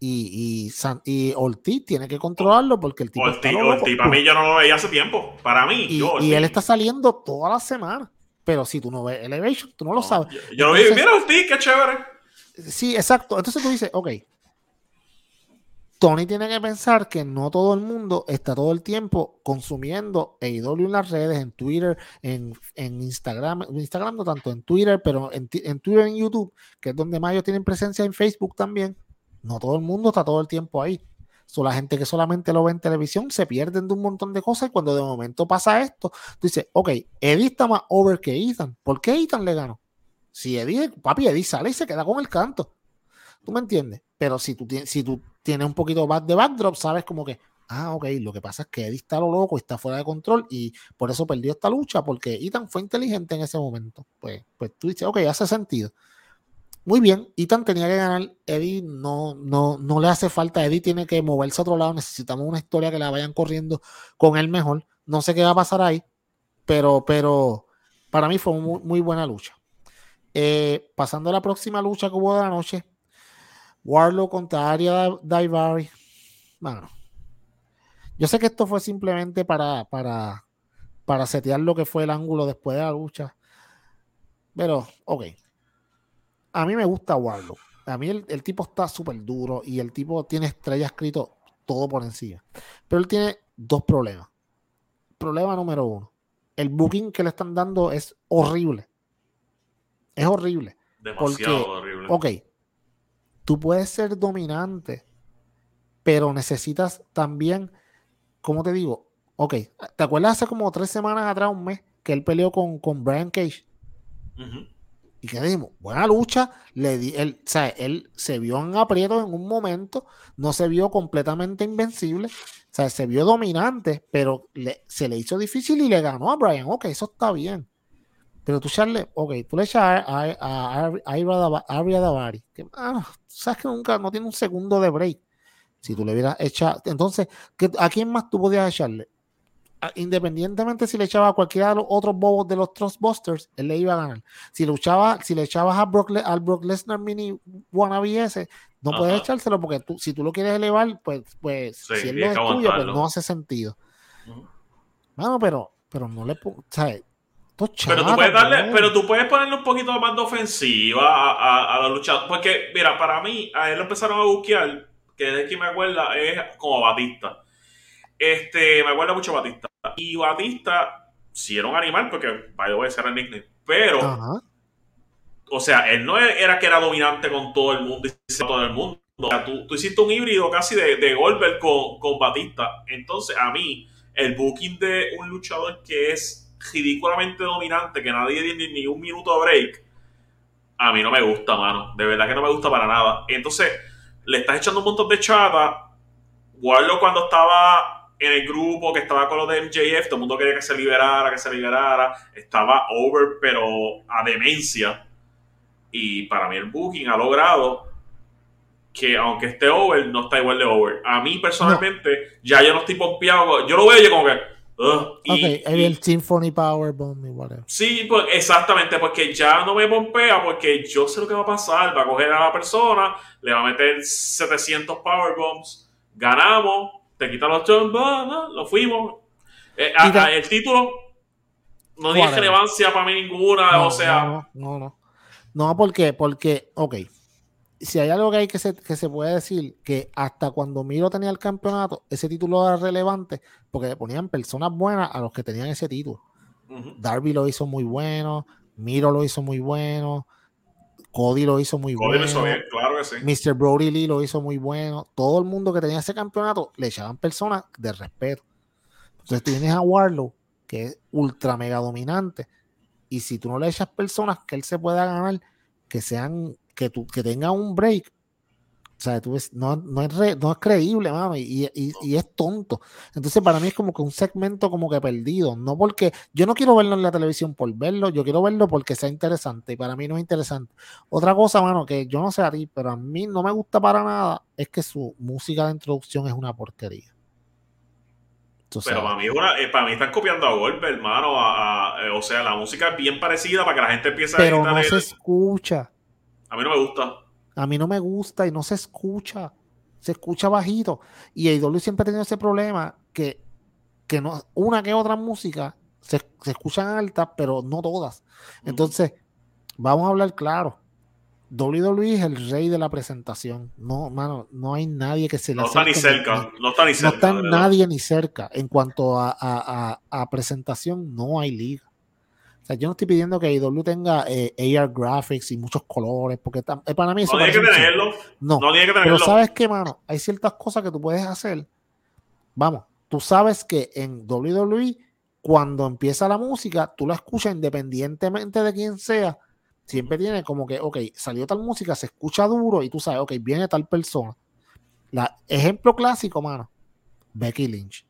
Y, y, Ortiz tiene que controlarlo porque el tipo. Ortiz, para mí yo no lo veía hace tiempo. Para mí, y, yo. Y él está saliendo toda la semana. Pero si tú no ves Elevation, tú no lo sabes. Yo, lo vi, mira Ortiz, qué chévere. Sí, exacto. Entonces tú dices, ok, Tony tiene que pensar que no todo el mundo está todo el tiempo consumiendo AEW en las redes, en Twitter, en, Instagram, Instagram no tanto, en Twitter, pero en, Twitter, en YouTube, que es donde más ellos tienen presencia en Facebook también. No todo el mundo está todo el tiempo ahí. Son la gente que solamente lo ve en televisión, se pierden de un montón de cosas y cuando de momento pasa esto, tú dices, ok, Eddie está más over que Ethan. ¿Por qué Ethan le ganó? Si Eddie, papi, Eddie sale y se queda con el canto. ¿Tú me entiendes? Pero si tú, si tú tienes un poquito más de backdrop, sabes como que, ah, ok, lo que pasa es que Eddie está lo loco, está fuera de control y por eso perdió esta lucha, porque Ethan fue inteligente en ese momento. Pues, pues tú dices, ok, hace sentido. Muy bien, Ethan tenía que ganar, Eddie no, no, no le hace falta, Eddie tiene que moverse a otro lado, necesitamos una historia que la vayan corriendo con él mejor. No sé qué va a pasar ahí, pero, pero para mí fue muy, muy buena lucha. Eh, pasando a la próxima lucha que hubo de la noche, Warlock contra Aria Daivari. Bueno, yo sé que esto fue simplemente para, para, para setear lo que fue el ángulo después de la lucha. Pero, ok. A mí me gusta Warlock. A mí el, tipo está súper duro y el tipo tiene estrella escrito todo por encima. Pero él tiene dos problemas. Problema número uno. El booking que le están dando es horrible. Es horrible. Demasiado horrible. Ok, tú puedes ser dominante, pero necesitas también, ¿cómo te digo? Ok, ¿te acuerdas hace como tres semanas atrás, un mes, que él peleó con, con Brian Cage? Y que dijimos, buena lucha, le di, él, sea, él se vio en aprieto en un momento, no se vio completamente invencible, sea, se vio dominante, pero se le hizo difícil y le ganó a Brian. Ok, eso está bien. Pero tú echarle, ok, tú le echas a, a, a, Davari, que ah, sabes que nunca no tiene un segundo de break. Si tú le hubieras echado, entonces, ¿a quién más tú podías echarle? Independientemente si le echaba a cualquiera de los otros bobos de los Trustbusters, él le iba a ganar. Si luchaba, si le echabas a Brock, al Brock Lesnar Mini Wannabe ese, no puedes echárselo porque tú, si tú lo quieres elevar, pues, pues si él lo es tuyo, pues no hace sentido. Bueno, pero, pero no le ¿sabes? pero tú puedes darle, pero tú puedes ponerle un poquito más de ofensiva a, la lucha. Porque, mira, para mí, a él lo empezaron a buscar, que es que me acuerda, es como Batista. Este, me acuerda mucho Batista. Y Batista, si era un animal, porque vaya voy a ser el nickname, pero, o sea, él no era que era dominante con todo el mundo y todo el mundo. O sea, tú, hiciste un híbrido casi de, de Goldberg con, con Batista. Entonces, a mí, el booking de un luchador que es ridículamente dominante, que nadie tiene ni un minuto de break, a mí no me gusta, mano. De verdad que no me gusta para nada. Entonces, le estás echando un montón de chata. Warlock cuando estaba en el grupo, que estaba con los de MJF, todo el mundo quería que se liberara, que se liberara. Estaba over, pero a demencia. Y para mí el booking ha logrado que aunque esté over, no está igual de over. A mí personalmente, ya yo no estoy pompeado. Yo lo veo yo como que ok, el Symphony Powerbomb y whatever. Sí, pues, exactamente, porque ya no me pompea, porque yo sé lo que va a pasar. Va a coger a la persona, le va a meter 700 Powerbombs, ganamos, te quitan los jumps, lo fuimos. Eh, el título no tiene relevancia para mí ninguna, o sea. No, no, no. No, porque, porque, ok. si hay algo que hay que se, que se puede decir, que hasta cuando Miro tenía el campeonato, ese título era relevante porque le ponían personas buenas a los que tenían ese título. Darby lo hizo muy bueno, Miro lo hizo muy bueno, Cody lo hizo muy bueno. claro que sí. Mr. Brody Lee lo hizo muy bueno. Todo el mundo que tenía ese campeonato le echaban personas de respeto. Entonces tú vienes a Warlow, que es ultra mega dominante, y si tú no le echas personas que él se pueda ganar, que sean que, tú, que tenga un break, o sea, tú ves, no, no, es no es creíble, mano, y, y, es tonto. Entonces, para mí es como que un segmento como que perdido. No porque yo no quiero verlo en la televisión por verlo, yo quiero verlo porque sea interesante, y para mí no es interesante. Otra cosa, mano, que yo no sé a ti, pero a mí no me gusta para nada, es que su música de introducción es una porquería. pero para mí, eh, para mí están copiando a golpe, hermano. Eh, o sea, la música es bien parecida para que la gente empiece a. Pero no se escucha. A mí no me gusta. A mí no me gusta y no se escucha. Se escucha bajito. Y AEW siempre ha tenido ese problema que, que no, una que otra música se, se escuchan altas, pero no todas. Entonces, vamos a hablar claro. WWE es el rey de la presentación. No, mano, no hay nadie que se le No está ni cerca. no está ni cerca. No está nadie ni cerca. En cuanto a, a, a presentación, no hay liga. O sea, yo no estoy pidiendo que IW tenga eh, AR graphics y muchos colores, porque eh, para mí eso no tiene que tenerlo. No, no tiene que tenerlo. Pero sabes que, mano, hay ciertas cosas que tú puedes hacer. Vamos, tú sabes que en WWE, cuando empieza la música, tú la escuchas independientemente de quién sea. Siempre tiene como que, ok, salió tal música, se escucha duro y tú sabes, ok, viene tal persona. La, ejemplo clásico, mano, Becky Lynch.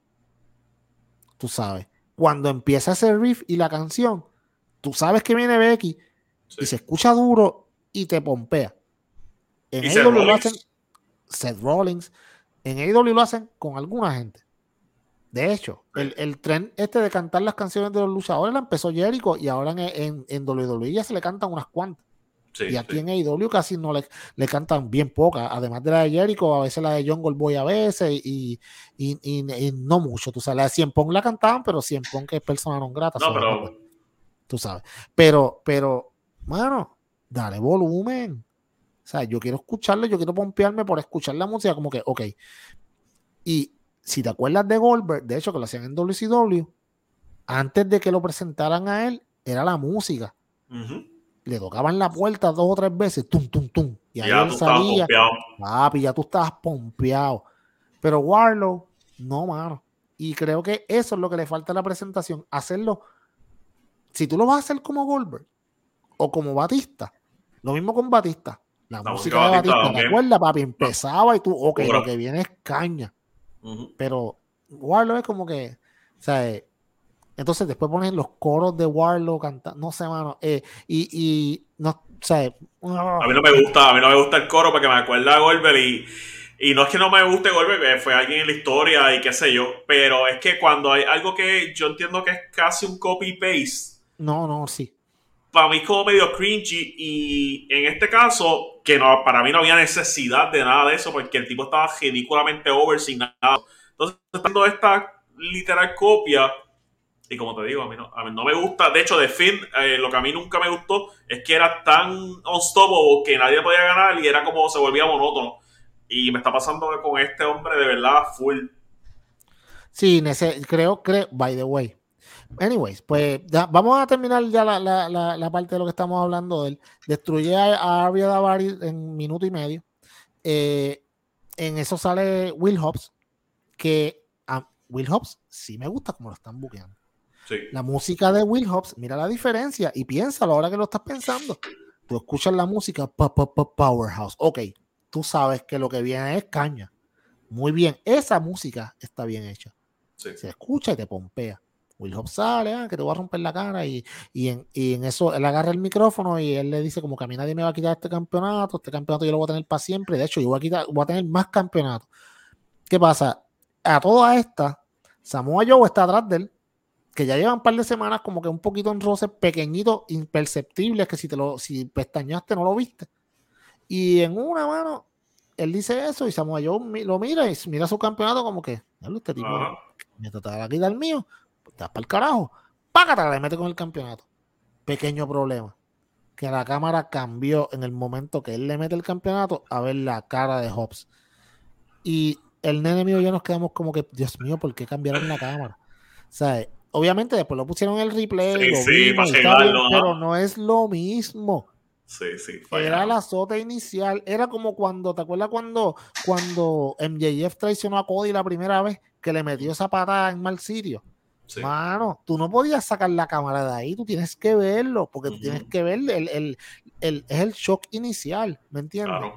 Tú sabes, cuando empieza ese riff y la canción, tú sabes que viene Becky y se escucha duro y te pompea. En AEW lo hacen Seth Rollins. En AEW lo hacen con alguna gente. De hecho, el, tren este de cantar las canciones de los luchadores la empezó Jericho y ahora en, en, WWE ya se le cantan unas cuantas. y aquí en AEW casi no le, le, cantan bien pocas, además de la de Jericho, a veces la de John Goldboy a veces y, y, no mucho. Tú sabes, la de Cien Pong la cantaban, pero Cien Pong que es persona non grata. No, pero tú sabes. Pero, pero, mano, dale volumen. O sea, yo quiero escucharlo, yo quiero pompearme por escuchar la música, como que, ok. Y si te acuerdas de Goldberg, de hecho, que lo hacían en WCW, antes de que lo presentaran a él, era la música. Le tocaban la puerta dos o tres veces, tum, tum, tum. Y ahí él salía. Papi, ya tú estabas pompeado. Pero Warlow, no, mano. Y creo que eso es lo que le falta a la presentación, hacerlo si tú lo vas a hacer como Goldberg o como Batista, lo mismo con Batista. La, música, de Batista, ¿te acuerdas, papi? Empezaba y tú, ok, lo que viene es caña. Pero Warlow es como que, o sea, eh, entonces después ponen los coros de Warlow cantando, no sé, mano, eh, y, y, no, o sea, a mí no me gusta, a mí no me gusta el coro porque me acuerda a Goldberg y y no es que no me guste Goldberg, fue alguien en la historia y qué sé yo, pero es que cuando hay algo que yo entiendo que es casi un copy-paste, no, no, sí. Para mí es como medio cringy y en este caso, que no, para mí no había necesidad de nada de eso porque el tipo estaba ridículamente over sin nada. Entonces, estando esta literal copia, y como te digo, a mí no, a mí no me gusta. De hecho, de Finn, eh, lo que a mí nunca me gustó es que era tan unstoppable que nadie podía ganar y era como se volvía monótono. Y me está pasando con este hombre de verdad full. Sí, creo, creo, by the way, Anyways, pues vamos a terminar ya la, la, la, parte de lo que estamos hablando. Él destruye a, Arya Davari en minuto y medio. Eh, en eso sale Will Hobbs, que a Will Hobbs sí me gusta como lo están buqueando. La música de Will Hobbs, mira la diferencia y piénsalo ahora que lo estás pensando. Tú escuchas la música Powerhouse. Ok, tú sabes que lo que viene es caña. Muy bien, esa música está bien hecha. Se escucha y te pompea. Will Hobbs sale, ah, que te voy a romper la cara y, en, eso él agarra el micrófono y él le dice como que a mí nadie me va a quitar este campeonato, este campeonato yo lo voy a tener para siempre, de hecho yo voy a, quitar, voy a tener más campeonatos. ¿Qué pasa? A toda esta, Samoa Joe está atrás de él, que ya llevan un par de semanas como que un poquito en roce pequeñito, imperceptible, que si te lo, si pestañaste no lo viste. Y en una mano, él dice eso y Samoa Joe lo mira y mira su campeonato como que, este tipo me trataba de quitar el mío, estás para el carajo. Págate, le mete con el campeonato. Pequeño problema. que la cámara cambió en el momento que él le mete el campeonato a ver la cara de Hobbs. Y el nene mío y yo nos quedamos como que, Dios mío, ¿por qué cambiaron la cámara? Sea, obviamente después lo pusieron en el replay, pero no es lo mismo. Sí, sí. Era la sota inicial. Era como cuando, ¿te acuerdas cuando, cuando MJF traicionó a Cody la primera vez que le metió esa patada en mal sitio? Mano, tú no podías sacar la cámara de ahí, tú tienes que verlo, porque tú tienes que ver el, el, el, es el shock inicial, ¿me entiendes?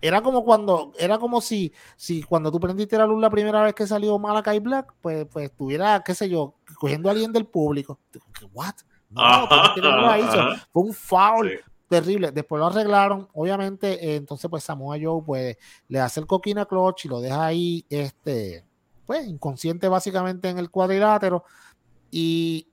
Era como cuando, era como si, si cuando tú prendiste la luz la primera vez que salió Malakai Black, pues, pues estuviera, qué sé yo, cogiendo a alguien del público. ¿What? No, Fue un foul terrible. Después lo arreglaron. Obviamente, eh, entonces, pues Samoa Joe pues, le hace el coquina clutch y lo deja ahí, este, pues, inconsciente básicamente en el cuadrilátero. Y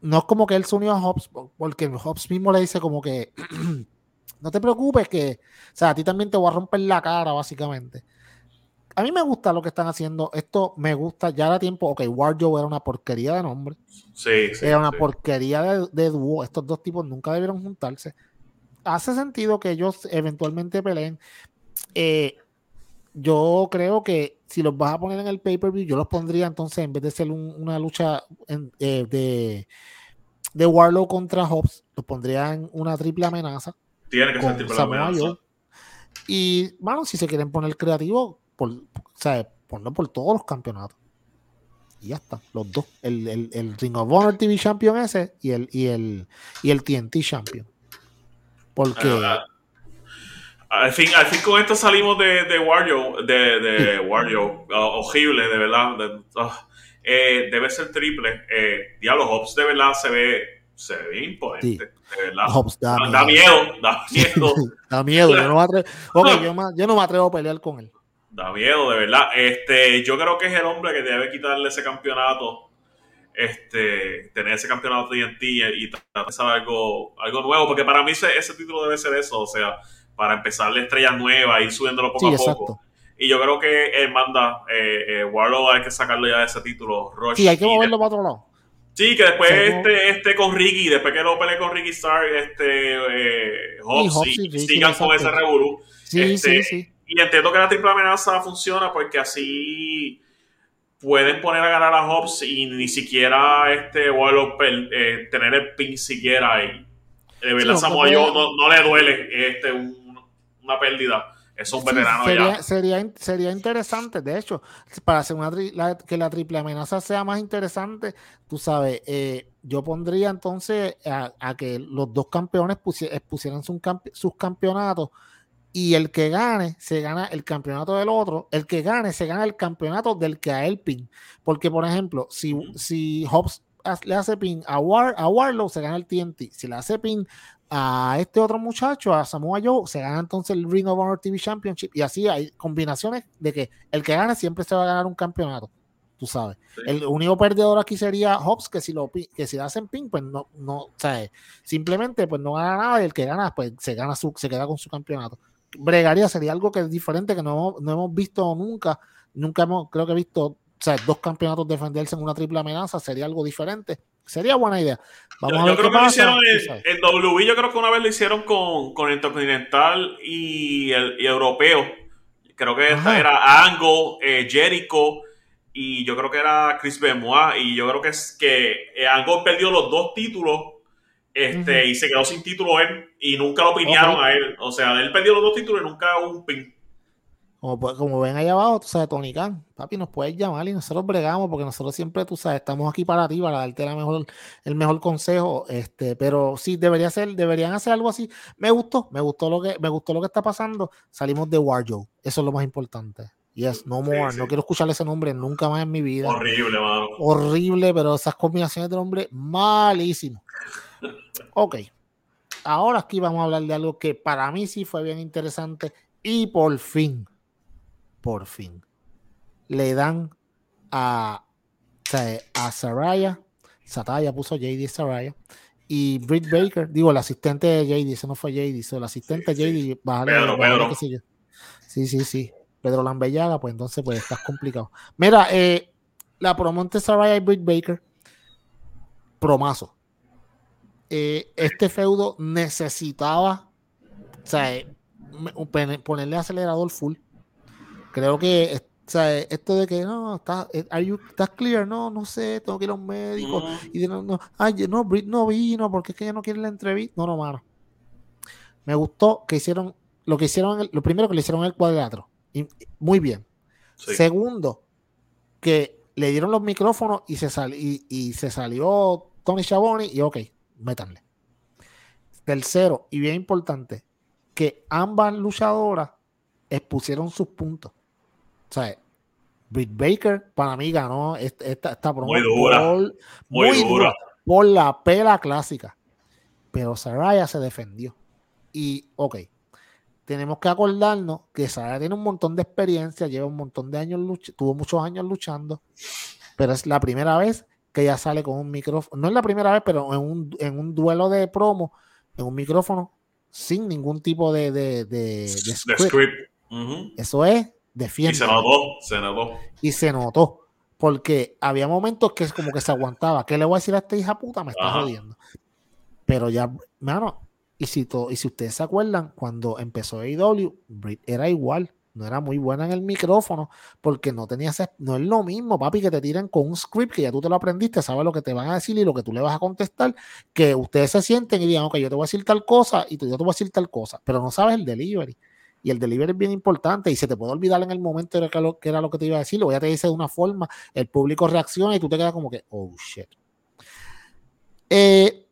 no es como que él se unió a Hobbs, porque Hobbs mismo le dice como que no te preocupes que, o sea, a ti también te voy a romper la cara, básicamente a mí me gusta lo que están haciendo. Esto me gusta. Ya era tiempo. Ok, Warjo era una porquería de nombre. Sí, sí Era una porquería de, dúo. Estos dos tipos nunca debieron juntarse. Hace sentido que ellos eventualmente peleen. Eh, yo creo que si los vas a poner en el pay-per-view, yo los pondría entonces en vez de ser una lucha eh, de, de Warlow contra Hobbs, los pondría en una triple amenaza. Tiene que ser triple amenaza. Y, bueno, si se quieren poner creativos, por, o sea, por todos los campeonatos. Y ya está, los dos. El, el, el, Ring of Honor TV Champion ese y el, y el, y el TNT Champion. Porque. Ah, al fin, al fin con esto salimos de, de Wario, de, de Wario, horrible, de verdad. Ah, eh, debe ser triple. Eh, Diablo Hobbs de verdad se ve, se ve imponente. De verdad. da, miedo. da miedo, da miedo. Yo no, me atrevo, yo, yo no me atrevo a pelear con él. Da miedo, de verdad. Este, yo creo que es el hombre que debe quitarle ese campeonato, este, tener ese campeonato TNT y tratar de algo, algo nuevo, porque para mí ese, ese, título debe ser eso, o sea, para empezarle estrellas nuevas, ir subiéndolo poco a poco. Y yo creo que él manda, eh, eh, Warlow hay que sacarlo ya de ese título. Rush, sí, hay que moverlo para otro lado. Sí, que después este, este con Ricky, después que lo peleé con Ricky Star, este, eh, Hobbs, y, sigan con ese revolú. Sí, este, sí, sí. Y entiendo que la triple amenaza funciona porque así pueden poner a ganar a Hobbs y ni siquiera este vuelo eh, tener el pin siquiera ahí. De verdad, Samoa no, le duele este, una pérdida. Es un veterano sería, ya. Sería, sería interesante, de hecho, para hacer una que la triple amenaza sea más interesante, tú sabes, eh, yo pondría entonces a, que los dos campeones pusieran sus campeonatos y el que gane se gana el campeonato del otro, el que gane se gana el campeonato del que a él pin. Porque, por ejemplo, si, si Hobbs le hace pin a, War, a Warlow, se gana el TNT. Si le hace pin a este otro muchacho, a Samoa Joe, se gana entonces el Ring of Honor TV Championship. Y así hay combinaciones de que el que gane siempre se va a ganar un campeonato. Tú sabes. El único perdedor aquí sería Hobbs, que si lo que si le hacen pin, pues no, no, o sea, simplemente pues no gana nada y el que gana, pues se gana su, se queda con su campeonato bregaría, sería algo que es diferente, que no, no hemos visto nunca. Nunca hemos, creo que he visto o sea, dos campeonatos defenderse en una triple amenaza, sería algo diferente. Sería buena idea. Vamos yo, a ver creo que lo hicieron en, W, yo creo que una vez lo hicieron con, con Intercontinental y el y europeo. Creo que esta era Angle, eh, Jericho y yo creo que era Chris Benoit. Y yo creo que es que eh, Angle perdió los dos títulos este, y se quedó sin título él y nunca lo pinearon a él. O sea, él perdió los dos títulos y nunca un pin. Como, como ven ahí abajo, tú sabes, Tony Khan, papi, nos puedes llamar y nosotros bregamos porque nosotros siempre, tú sabes, estamos aquí para ti, para darte la mejor, el mejor consejo. Este, pero sí, debería ser, deberían hacer algo así. Me gustó, me gustó lo que, me gustó lo que está pasando. Salimos de Warjo, eso es lo más importante. Yes, no more. No quiero escuchar ese nombre nunca más en mi vida. Horrible, mano. Horrible, pero esas combinaciones de nombre, malísimo. Ok. Ahora aquí vamos a hablar de algo que para mí sí fue bien interesante y por fin, por fin, le dan a, a Saraya, Sataya puso JD Saraya y Britt Baker, digo, el asistente de JD, ese no fue JD, el asistente de JD, Pedro, Pedro. Sí, sí, sí. Pedro Lambellaga, pues entonces pues estás complicado. Mira, eh, la promo entre Saraya y Britt Baker, promazo eh, este feudo necesitaba o sea, ponerle acelerador full. Creo que o sea, esto de que no, estás está clear, no, no sé, tengo que ir a un médico. Y de, no, no, ay, no, Brit no vino porque es que ella no quiere la entrevista. No, no, mano. Me gustó que hicieron lo que hicieron, lo primero que le hicieron el cuadrilátero. Y, muy bien. Segundo, que le dieron los micrófonos y se, y, se salió Tony Schiavone y ok, métanle. Tercero, y bien importante, que ambas luchadoras expusieron sus puntos. O sea, Britt Baker para mí ganó esta, esta, Muy dura. muy, dura. Por la pela clásica. Pero Saraya se defendió. Y, ok, tenemos que acordarnos que Saraya tiene un montón de experiencia, lleva un montón de años, tuvo muchos años luchando, pero es la primera vez que ella sale con un micrófono. No es la primera vez, pero en un, en un duelo de promo, en un micrófono sin ningún tipo de, de, de, script. Eso es defiende. Y se notó, se notó. Y se notó. Porque había momentos que es como que se aguantaba. ¿Qué le voy a decir a esta hija puta? Me está jodiendo. Pero ya, mano, y si, y si ustedes se acuerdan, cuando empezó AEW, era igual no era muy buena en el micrófono porque no tenías, no es lo mismo, papi, que te tiran con un script que ya tú te lo aprendiste, sabes lo que te van a decir y lo que tú le vas a contestar, que ustedes se sienten y digan, ok, yo te voy a decir tal cosa y tú, yo te voy a decir tal cosa, pero no sabes el delivery. Y el delivery es bien importante y se te puede olvidar en el momento de que, lo, que era lo que te iba a decir, lo ya te dice de una forma, el público reacciona y tú te quedas como que, oh shit. Eh,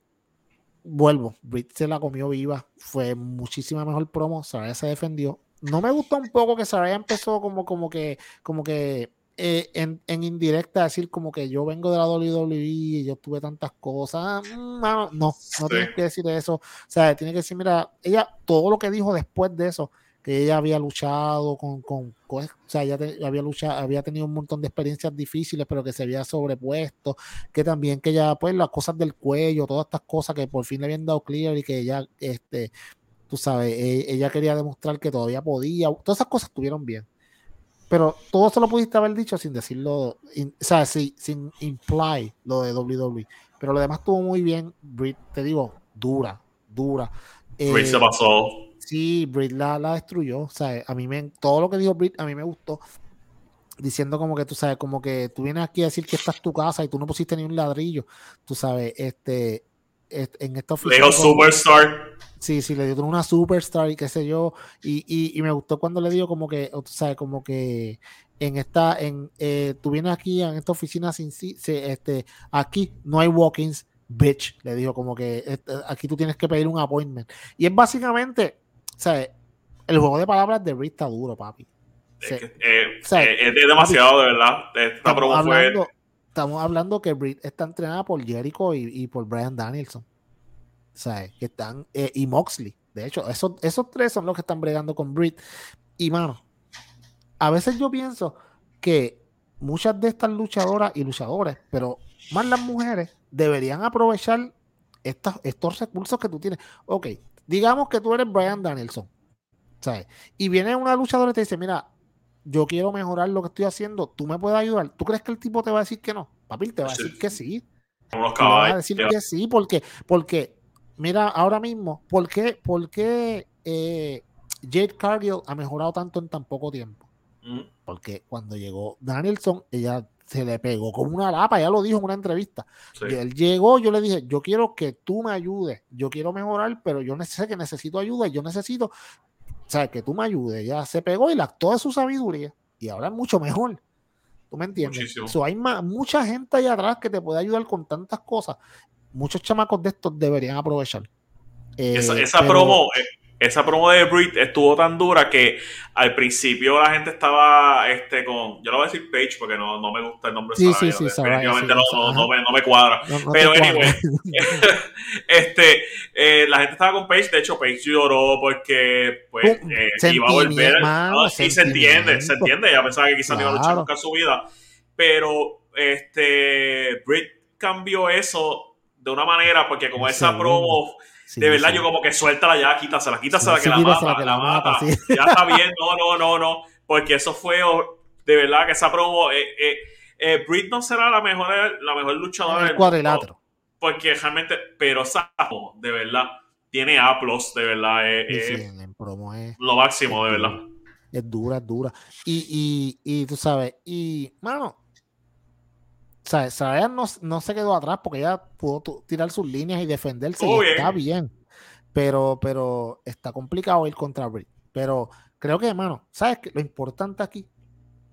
vuelvo, Brit se la comió viva, fue muchísima mejor promo, Saraya se defendió, no me gustó un poco que Saraya empezó como, como que, como que eh, en, en, indirecta decir como que yo vengo de la WWE y yo tuve tantas cosas. Mm, no, no, no tienes que decir eso. O sea, tiene que decir, mira, ella, todo lo que dijo después de eso, que ella había luchado con, con, o sea, ella había luchado, había tenido un montón de experiencias difíciles, pero que se había sobrepuesto, que también que ella, pues las cosas del cuello, todas estas cosas que por fin le habían dado clear y que ella, este, tú sabes, e, ella quería demostrar que todavía podía, todas esas cosas estuvieron bien. Pero todo eso lo pudiste haber dicho sin decirlo, o sea, sin, imply lo de WWE. Pero lo demás estuvo muy bien. Brit, te digo, dura, dura. Brit se eh, pasó. Sí, Brit la, la, destruyó. O sea, a mí me, todo lo que dijo Brit a mí me gustó. Diciendo como que tú sabes, como que tú vienes aquí a decir que esta es tu casa y tú no pusiste ni un ladrillo. Tú sabes, este, en esta oficina. Superstar. Sí, sí, le dio una superstar y qué sé yo. Y, y, me gustó cuando le dijo como que, o sea, como que en esta, en, eh, tú vienes aquí en esta oficina sin este, aquí no hay walk-ins, bitch. Le dijo como que este, aquí tú tienes que pedir un appointment. Y es básicamente, sea, el juego de palabras de Rick está duro, papi. Es, eh, eh, es demasiado, de verdad. Esta promo fue estamos hablando que Britt está entrenada por Jericho y, por Brian Danielson. ¿Sabes? Que están, eh, y Moxley. De hecho, esos, esos tres son los que están bregando con Britt. Y mano, a veces yo pienso que muchas de estas luchadoras y luchadores, pero más las mujeres, deberían aprovechar estos recursos que tú tienes. Ok, digamos que tú eres Brian Danielson. ¿sabes? Y viene una luchadora y te dice, mira, yo quiero mejorar lo que estoy haciendo, tú me puedes ayudar. ¿Tú crees que el tipo te va a decir que no? Papi, te va a decir que sí. Te va a decir que sí, porque, porque, mira, ahora mismo, ¿por qué, por qué eh, Jade Cargill ha mejorado tanto en tan poco tiempo? Mm. Porque cuando llegó Danielson, ella se le pegó como una lapa, ya lo dijo en una entrevista. Y él llegó, yo le dije, yo quiero que tú me ayudes, yo quiero mejorar, pero yo sé que necesito ayuda y yo necesito o sea, que tú me ayudes. Ya se pegó y la actuó de su sabiduría. Y ahora es mucho mejor. ¿Tú me entiendes? hay mucha gente ahí atrás que te puede ayudar con tantas cosas. Muchos chamacos de estos deberían aprovechar. esa, eh, promo, eh, esa promo de Brit estuvo tan dura que al principio la gente estaba este con yo no voy a decir Page porque no, no me gusta el nombre sí, sí, sí, definitivamente no, no, me, no, me, cuadra. Pero anyway este eh, la gente estaba con Page de hecho Page lloró porque pues eh, iba a volver y se entiende se entiende ella pensaba que quizás iba a luchar nunca en su vida. Pero este Brit cambió eso de una manera porque como esa promo de verdad, yo como que suelta ya, quítasela, quítasela sí, que, la mata, que la mata. Ya está bien, no, no, no, no. Porque eso fue, de verdad, que esa promo. Eh, eh, eh Britt no será la mejor, la mejor luchadora el cuadrilátero. porque realmente, pero Sapo, de verdad, tiene aplos, de verdad, es, lo máximo, de verdad. Es dura, es dura. Y, y, y tú sabes, y, mano, sabes, no, no, se quedó atrás porque ella pudo tirar sus líneas y defenderse. y está bien. Pero, pero está complicado ir contra Britt. Pero creo que, hermano, ¿sabes qué? Lo importante aquí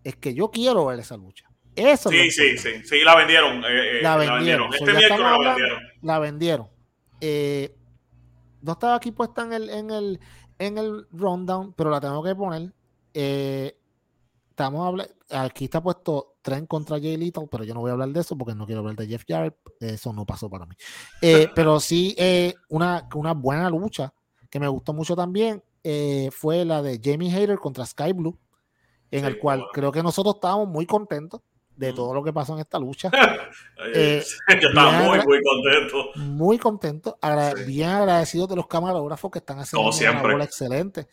es que yo quiero ver esa lucha. Eso sí, sí, sí, sí, la vendieron. Eh, eh, la, vendieron. Este miércoles la vendieron. La vendieron. Eh, no estaba aquí puesta en el, en el, en el rundown, pero la tengo que poner. Estamos hablando, aquí está puesto Tren contra Jay Little, pero yo no voy a hablar de eso porque no quiero hablar de Jeff Jarrett. Eso no pasó para mí. pero sí, una, una buena lucha que me gustó mucho también fue la de Jamie Hayter contra Sky Blue en el cual creo que nosotros estábamos muy contentos de todo lo que pasó en esta lucha. eh, estaba muy, muy contento. Muy contento, bien agradecidos de los camarógrafos que están haciendo una bola excelente.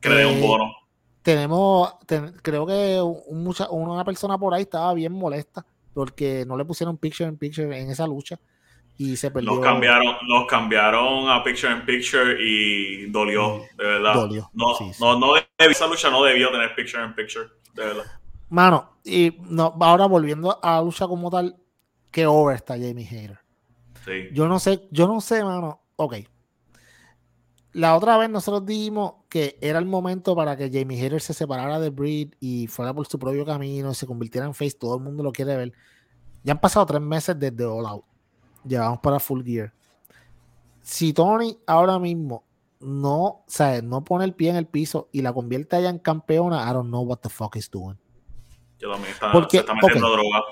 Creo un bono. Tenemos, creo que mucha, una persona por ahí estaba bien molesta porque no le pusieron picture in picture en esa lucha y se perdió. Nos cambiaron, nos cambiaron a Picture in Picture y dolió, de verdad. Dolió. No, no, no esa lucha no debió tener Picture in Picture, de verdad. Mano, y no, ahora volviendo a la lucha como tal, qué over está Jamie Hayter. Sí. Yo no sé, yo no sé, mano. Ok. La otra vez nosotros dijimos que era el momento para que Jamie Hayter se separara de Breed y fuera por su propio camino, y se convirtiera en face, todo el mundo lo quiere ver. Ya han pasado tres meses desde All Out llevamos para Full Gear. Si Tony ahora mismo no, sea, no pone el pie en el piso y la convierte allá en campeona, I don't know what the fuck is doing. Yo también está, porque, se está metiendo drogas.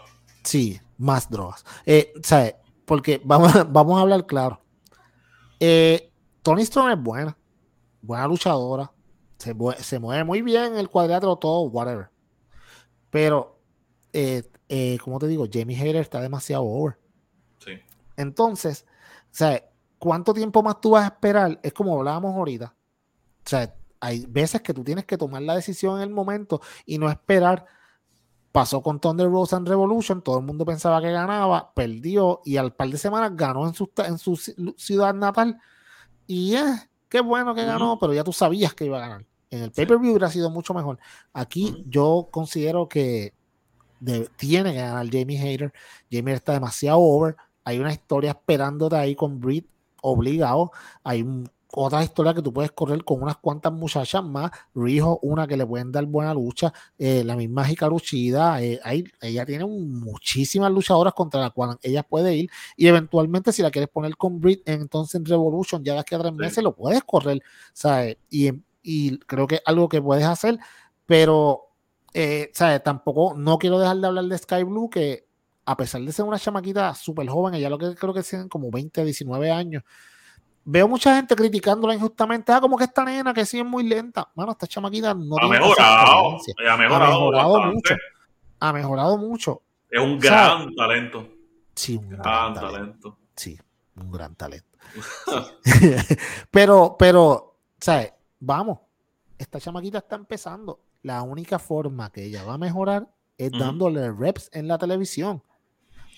Sí, más drogas. Eh, Porque vamos, vamos a hablar claro. Eh, Tony Strong es buena, buena luchadora, se, se, mueve muy bien en el cuadrilátero, todo, whatever. Pero, eh, eh, como te digo, Jamie Hayter está demasiado over. Entonces, o sea, ¿cuánto tiempo más tú vas a esperar? Es como hablábamos ahorita. O sea, hay veces que tú tienes que tomar la decisión en el momento y no esperar. Pasó con Thunder Rose and Revolution, todo el mundo pensaba que ganaba, perdió y al par de semanas ganó en su, en su ciudad natal. Y eh, qué bueno que ganó, pero ya tú sabías que iba a ganar. En el pay-per-view hubiera sido mucho mejor. Aquí yo considero que tiene que ganar Jamie Hater. Jamie está demasiado over. Hay una historia esperándote ahí con Brit obligado. Hay otra historia que tú puedes correr con unas cuantas muchachas más. Rijo, una que le pueden dar buena lucha. Eh, la misma Hikaru Shida. Eh, ella tiene muchísimas luchadoras contra las cuales ella puede ir. Y eventualmente, si la quieres poner con Brit, entonces en Revolution, ya de aquí a tres meses lo puedes correr. ¿sabes? Y, y creo que es algo que puedes hacer. Pero, eh, ¿sabes? Tampoco, no quiero dejar de hablar de Sky Blue, que a pesar de ser una chamaquita súper joven, ella lo que creo que tienen como 20, 19 años, veo mucha gente criticándola injustamente, ah, como que esta nena que sí es muy lenta. Bueno, esta chamaquita no ha mejorado, ha mejorado, mucho. Ha mejorado mucho. Es un gran talento. Sí, un gran, talento. Sí, un gran talento. pero, pero, ¿sabes? Vamos, esta chamaquita está empezando. La única forma que ella va a mejorar es dándole reps en la televisión.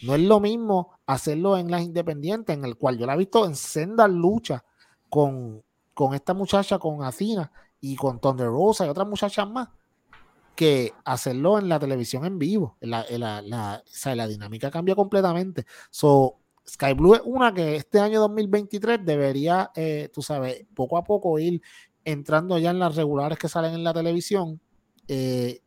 No es lo mismo hacerlo en las independientes, en el cual yo la he visto en sendas luchas con, con esta muchacha, con Athena y con Thunder Rosa y otras muchachas más, que hacerlo en la televisión en vivo. La, la, la, dinámica cambia completamente. So, Sky Blue es una que este año 2023 debería, eh, tú sabes, poco a poco ir entrando ya en las regulares que salen en la televisión. Eh,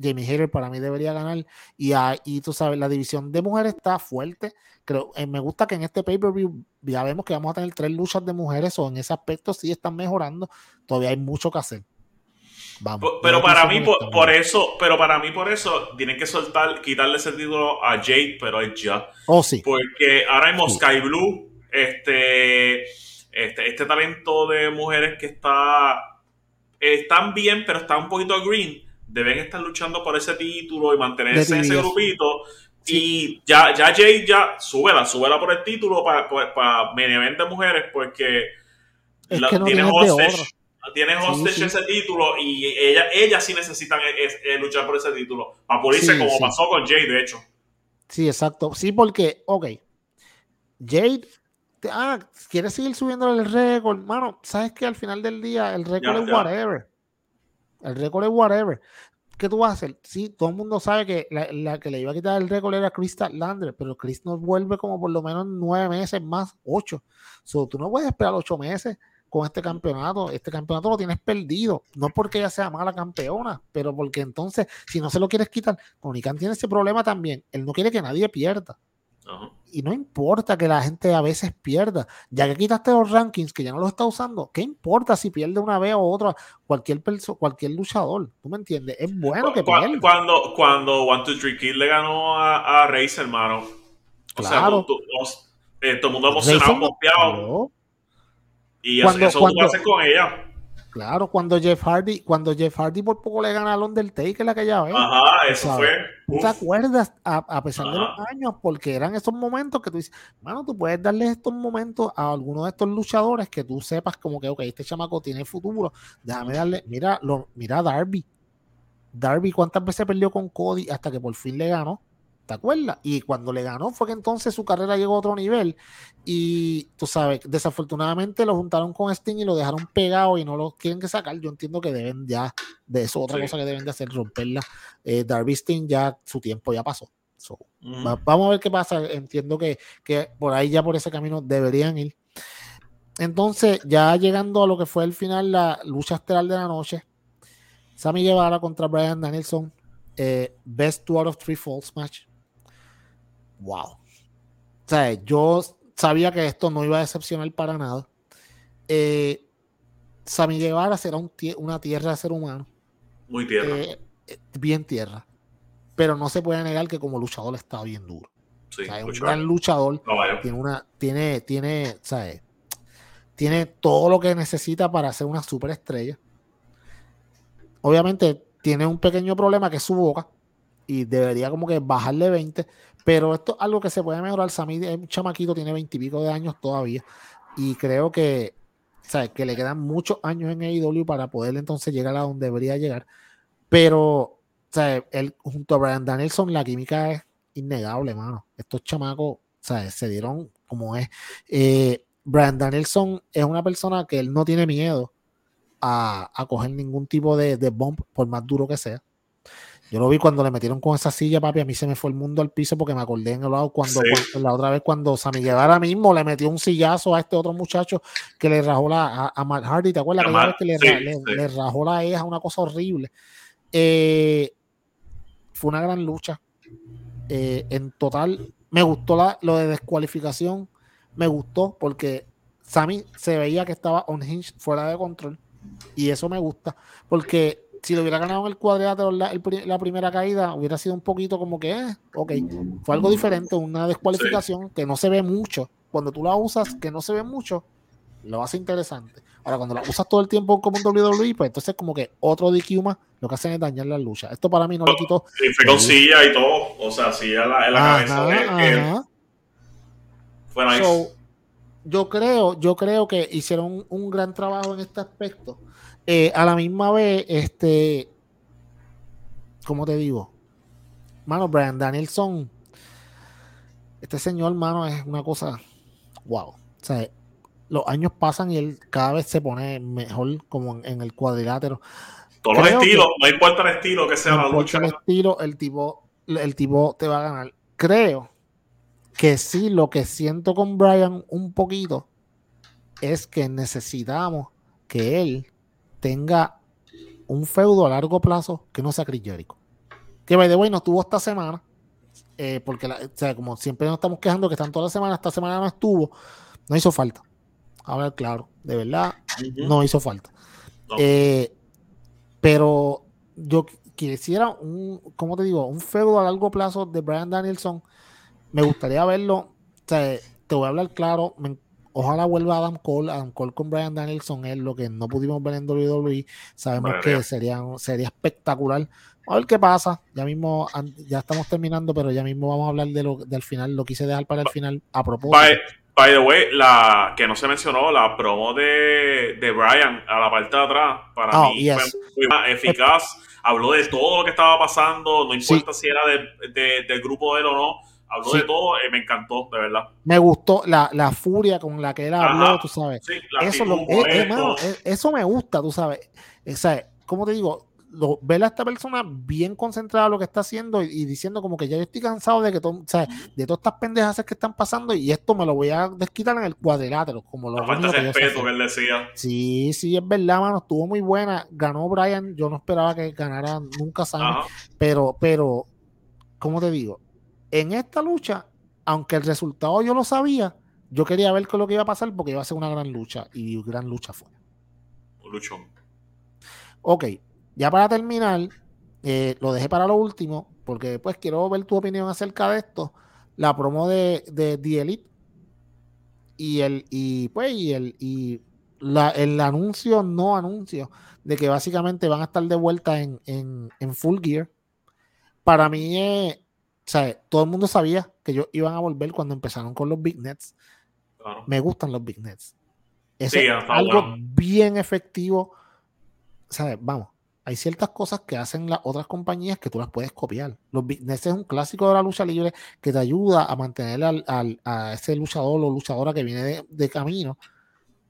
Jamie Hater para mí debería ganar. Y, ahí tú sabes, la división de mujeres está fuerte. Creo, eh, me gusta que en este pay-per-view ya vemos que vamos a tener tres luchas de mujeres o en ese aspecto sí están mejorando. Todavía hay mucho que hacer. Vamos. Pero, para mí, por, eso, pero para mí, por eso, tienen que soltar, quitarle ese título a Jade, pero es ya. Oh, sí. Porque ahora hay Sky Blue, este, este, este talento de mujeres que está, están bien, pero está un poquito green deben estar luchando por ese título y mantenerse en ese grupito. Y ya, ya Jay, ya, súbela, súbela por el título para, para, para mujeres, porque tiene hostage, tiene hostage ese título y ella, ella sí necesitan luchar por ese título. Para pulirse como pasó con Jay, de hecho. Sí, exacto. Sí, porque, ok, Jade, ah, quiere seguir subiendo el récord, mano, sabes que al final del día el récord es whatever. El récord es whatever. ¿Qué tú vas a hacer? Sí, todo el mundo sabe que la, que le iba a quitar el récord era Chris Lander, pero Chris nos vuelve como por lo menos nueve meses más, ocho. So, tú no puedes esperar ocho meses con este campeonato. Este campeonato lo tienes perdido. No porque ella sea mala campeona, pero porque entonces, si no se lo quieres quitar, Tony tiene ese problema también. Él no quiere que nadie pierda. Y no importa que la gente a veces pierda. Ya que quitaste los rankings, que ya no los está usando, ¿qué importa si pierde una vez o otra cualquier cualquier luchador? ¿Tú me entiendes? Es bueno que pierda. Cuando, cuando One, Two, Three Kid le ganó a, a hermano. Claro. Eh, todo el mundo emocionado, confiado. Y cuando, eso, cuando, haces con ella. Claro, cuando Jeff Hardy, cuando Jeff Hardy por poco le gana al Undertaker aquella vez. Ajá, eso fue. ¿Te acuerdas? A, pesar de los años, porque eran esos momentos que tú dices, mano, tú puedes darle estos momentos a alguno de estos luchadores que tú sepas como que, ok, este chamaco tiene futuro. Déjame darle, mira, lo, mira Darby. Darby, ¿cuántas veces perdió con Cody hasta que por fin le ganó? ¿Te acuerdas? Y cuando le ganó fue que entonces su carrera llegó a otro nivel. Y tú sabes, desafortunadamente lo juntaron con Sting y lo dejaron pegado y no lo quieren que sacar. Yo entiendo que deben ya, de eso, otra cosa que deben de hacer, romperla. Eh, Darby Sting ya su tiempo ya pasó. vamos a ver qué pasa. Entiendo que, que por ahí ya por ese camino deberían ir. Entonces, ya llegando a lo que fue el final, la lucha estelar de la noche. Sammy Guevara contra Brian Danielson. Eh, best two out of three falls match wow. O sea, yo sabía que esto no iba a decepcionar para nada. Eh, Sammy Guevara será una tierra de ser humano. Muy tierra. Eh, eh, bien tierra. Pero no se puede negar que como luchador está bien duro. Sí, es un gran luchador. tiene una, tiene, tiene, ¿sabes? Tiene todo lo que necesita para ser una superestrella. Obviamente tiene un pequeño problema que es su boca y debería como que bajarle 20, pero esto es algo que se puede mejorar. Sammy es un chamaquito, tiene 20 y pico de años todavía y creo que, ¿sabes? que le quedan muchos años en AEW para poder entonces llegar a donde debería llegar, pero ¿sabes? Él, junto a Brian Danielson la química es innegable, mano. Estos chamacos ¿sabes? se dieron como es. Eh, Brian Danielson es una persona que él no tiene miedo a, a coger ningún tipo de, de por más duro que sea. Yo lo vi cuando le metieron con esa silla, papi. A mí se me fue el mundo al piso porque me acordé en el lado cuando, la otra vez cuando Sammy Guevara mismo le metió un sillazo a este otro muchacho que le rajó la a, Matt Hardy. ¿Te acuerdas? Aquella vez que le, le, rajó la eja, una cosa horrible. Eh, fue una gran lucha. Eh, en total, me gustó la, lo de descualificación. Me gustó porque Sammy se veía que estaba on hinge, fuera de control. Y eso me gusta. Porque si lo hubiera ganado en el cuadrilátero la, la, primera caída, hubiera sido un poquito como que, eh, ok, fue algo diferente, una descualificación que no se ve mucho. Cuando tú la usas, que no se ve mucho, lo hace interesante. Ahora, cuando la usas todo el tiempo como un WWE, pues entonces como que otro DQ más, lo que hacen es dañar la lucha. Esto para mí no le quitó. Y fue con silla y todo, o sea, silla en la, en la cabeza de Fue nice. yo creo, yo creo que hicieron un gran trabajo en este aspecto eh, a la misma vez, este, ¿cómo te digo? Mano, Brian Danielson, este señor, mano, es una cosa, wow. O sea, los años pasan y él cada vez se pone mejor como en, el cuadrilátero. Todos los estilos, no importa el estilo que sea la lucha. El estilo, el tipo, el tipo te va a ganar. Creo que sí, lo que siento con Brian un poquito es que necesitamos que él tenga un feudo a largo plazo que no sea Chris Jericho. Que by the way no estuvo esta semana, eh, porque como siempre nos estamos quejando que están toda la semana, esta semana no estuvo, no hizo falta. A ver, claro, de verdad, no hizo falta. Eh, pero yo quisiera un, ¿cómo te digo? Un feudo a largo plazo de Brian Danielson. Me gustaría verlo. te voy a hablar claro. Me, Ojalá vuelva Adam Cole. Adam Cole con Brian Danielson es lo que no pudimos ver en WWE. Sabemos que sería, sería espectacular. A ver qué pasa. Ya mismo, ya estamos terminando, pero ya mismo vamos a hablar de lo, del final. Lo quise dejar para el final a propósito. By, the way, la que no se mencionó, la promo de, de Brian a la parte de atrás, para oh, mí fue muy eficaz. Habló de todo lo que estaba pasando, no importa si era de, del grupo de él o no habló de todo, y me encantó, de verdad. Me gustó la, la furia con la que él habló, tú sabes. eso, lo, eso me gusta, tú sabes. O sea, ¿Cómo te digo? lo, ver a esta persona bien concentrada en lo que está haciendo y, diciendo como que ya yo estoy cansado de que todo, o sea, de todas estas pendejas que están pasando y esto me lo voy a desquitar en el cuadrilátero, como lo falta que respeto que él decía. Sí, sí, es verdad, mano, estuvo muy buena. Ganó Brian, yo no esperaba que ganara nunca Sam, pero, pero, ¿cómo te digo? En esta lucha, aunque el resultado yo lo sabía, yo quería ver con lo que iba a pasar porque iba a ser una gran lucha y gran lucha fue. Un luchón. Ok, ya para terminar, eh, lo dejé para lo último, porque pues quiero ver tu opinión acerca de esto. La promo de, de The Elite y el, y pues, y el, y la, el anuncio, no anuncio, de que básicamente van a estar de vuelta en, en, Full Gear. Para mí, todo el mundo sabía que ellos iban a volver cuando empezaron con los Big Nets. Me gustan los Big Nets. es algo bien efectivo. ¿Sabes? Vamos, hay ciertas cosas que hacen las otras compañías que tú las puedes copiar. Los business es un clásico de la lucha libre que te ayuda a mantener al, a ese luchador o luchadora que viene de, camino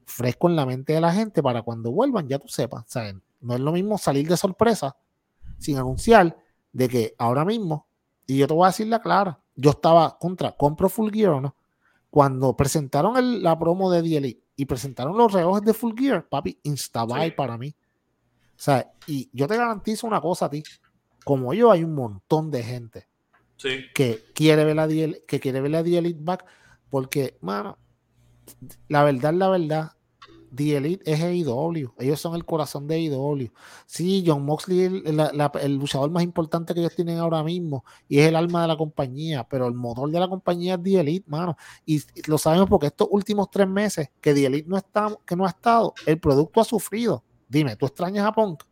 fresco en la mente de la gente para cuando vuelvan ya tú sepas. ¿saben? No es lo mismo salir de sorpresa sin anunciar de que ahora mismo, y yo te voy a decir la clara, yo estaba contra, compro Full Gear o no. Cuando presentaron la promo de DLE y presentaron los relojes de Full Gear, papi, instabuy para mí. O sea, y yo te garantizo una cosa a ti, como yo hay un montón de gente que quiere ver la que quiere ver la Elite back, porque, mano, la verdad, la verdad, The Elite es AEW. Ellos son el corazón de AEW. Sí, John Moxley es el luchador más importante que ellos tienen ahora mismo y es el alma de la compañía, pero el motor de la compañía es The Elite, mano. Y lo sabemos porque estos últimos tres meses que The Elite no, está, que no ha estado, el producto ha sufrido. Dime, ¿tú extrañas a Punk?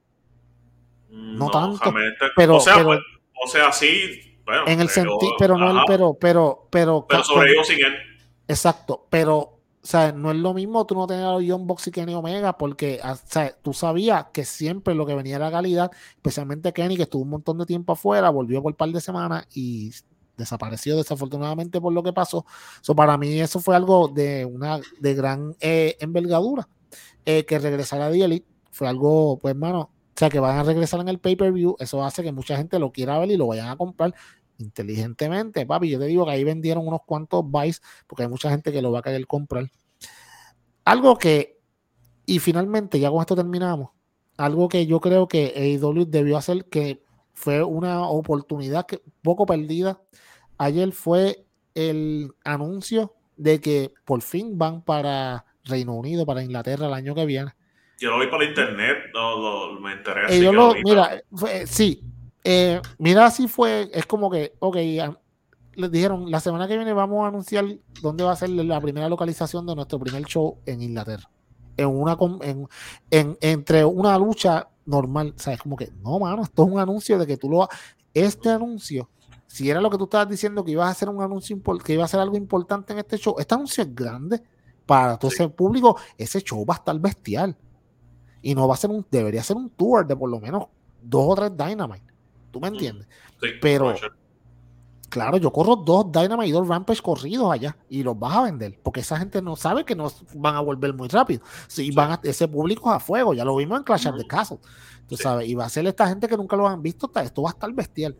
No, tanto. Pero, o, sea, pues, o sea, sí. Bueno, en el sentido, pero no, pero, pero, pero. Pero sobrevivo sin él. Exacto, pero o sea, no es lo mismo tú no tener a John Box y Kenny Omega, porque o sea, tú sabías que siempre lo que venía era calidad, especialmente Kenny, que estuvo un montón de tiempo afuera, volvió por un par de semanas y desapareció desafortunadamente por lo que pasó. So, para mí eso fue algo de una de gran eh, envergadura. Eh, que regresara a The fue algo, pues, hermano, o sea, que van a regresar en el pay-per-view, eso hace que mucha gente lo quiera ver y lo vayan a comprar inteligentemente, papi. Yo te digo que ahí vendieron unos cuantos buys porque hay mucha gente que lo va a querer comprar. Algo que, y finalmente, ya con esto terminamos, algo que yo creo que AEW debió hacer, que fue una oportunidad que, poco perdida ayer, fue el anuncio de que por fin van para Reino Unido, para Inglaterra el año que viene. Yo lo vi por internet, no, me enteré así. mira, sí, eh, mira, así fue, es como que, ok, les dijeron, la semana que viene vamos a anunciar dónde va a ser la primera localización de nuestro primer show en Inglaterra. En una, en, entre una lucha normal, ¿sabes? Como que, no, mano, esto es un anuncio de que tú lo... Este anuncio, si era lo que tú estabas diciendo que ibas a hacer un anuncio, que iba a ser algo importante en este show, este anuncio es grande para todo ese público, ese show va a estar bestial. Y no va a ser un, debería ser un tour de por lo menos dos o tres Dynamite. ¿Tú me entiendes? Pero, claro, yo corro dos Dynamite y dos Rampage corridos allá y los vas a vender, porque esa gente no sabe que nos van a volver muy rápido. Si van a, ese público a fuego, ya lo vimos en Clash of the Castle. Tú sabes, y va a ser esta gente que nunca lo han visto, esto va a estar bestial.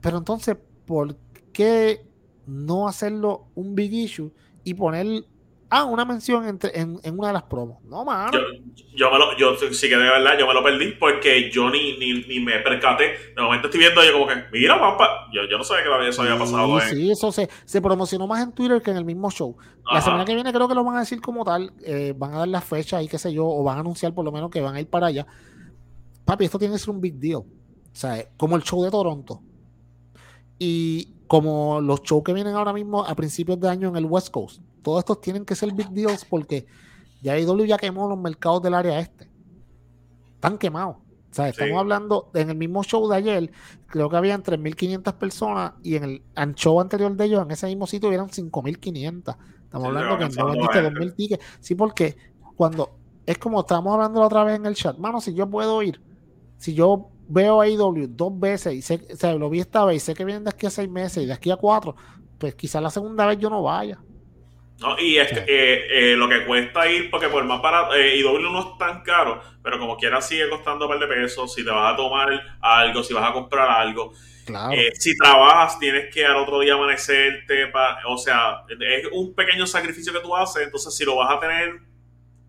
Pero entonces, ¿por qué no hacerlo un big issue y poner Ah, una mención entre, en, en, una de las promos. No, mano. Yo, yo, me lo, yo sí que de verdad, yo me lo perdí porque yo ni, ni, ni me percaté. De momento estoy viendo yo como que, mira, papá, yo, yo no sabía que eso había pasado. Sí, sí, eso se, se promocionó más en Twitter que en el mismo show. La semana que viene creo que lo van a decir como tal, eh, van a dar la fecha y qué sé yo, o van a anunciar por lo menos que van a ir para allá. Papi, esto tiene que ser un big deal. O sea, como el show de Toronto. Y como los shows que vienen ahora mismo a principios de año en el West Coast todos estos tienen que ser big deals porque ya IW ya quemó los mercados del área este. Están quemados. O sea, estamos hablando, en el mismo show de ayer, creo que habían 3.500 personas y en el show anterior de ellos, en ese mismo sitio, eran 5.500. Estamos hablando que no vendiste 2.000 tickets. Sí, porque cuando es como estábamos hablando la otra vez en el chat, mano, si yo puedo ir, si yo veo a IW dos veces y sé, o sea, lo vi esta vez y sé que vienen de aquí a seis meses y de aquí a cuatro, pues quizás la segunda vez yo no vaya. No, y es que, eh, eh, lo que cuesta ir, porque por más barato, eh, IW no es tan caro, pero como quiera sigue costando un par de pesos, si te vas a tomar algo, si vas a comprar algo. Claro. Eh, si trabajas, tienes que al otro día amanecerte, pa- o sea, es un pequeño sacrificio que tú haces, entonces si lo vas a tener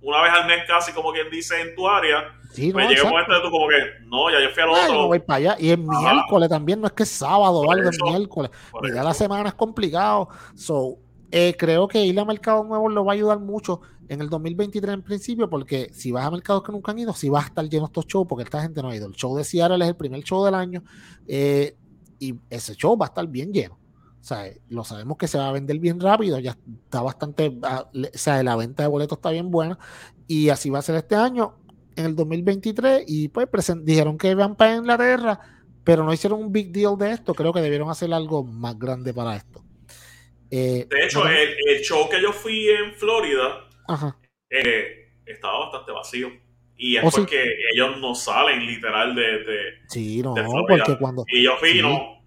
una vez al mes casi, como quien dice, en tu área, Sí, no, pues llega un momento de tú como que, no, ya yo fui al Ah, no otro. voy para allá. Y es Ajá. miércoles también, no es que es sábado o algo, miércoles. eso. la semana es complicado. So, eh, creo que ir a mercados nuevos lo va a ayudar mucho en el 2023 en principio, porque si vas a mercados que nunca han ido, si vas a estar lleno estos shows, porque esta gente no ha ido. El show de Seattle es el primer show del año eh, y ese show va a estar bien lleno. O sea, lo sabemos que se va a vender bien rápido, ya está bastante, ah, o sea, la venta de boletos está bien buena y así va a ser este año en el 2023 y pues dijeron que iban para Inglaterra, pero no hicieron un big deal de esto, creo que debieron hacer algo más grande para esto. Eh, De hecho, no- el, el show que yo fui en Florida ajá, eh, estaba bastante vacío. Y es Oh, sí. porque ellos no salen literal de... de- sí, no, de porque cuando y yo fui Sí. y no,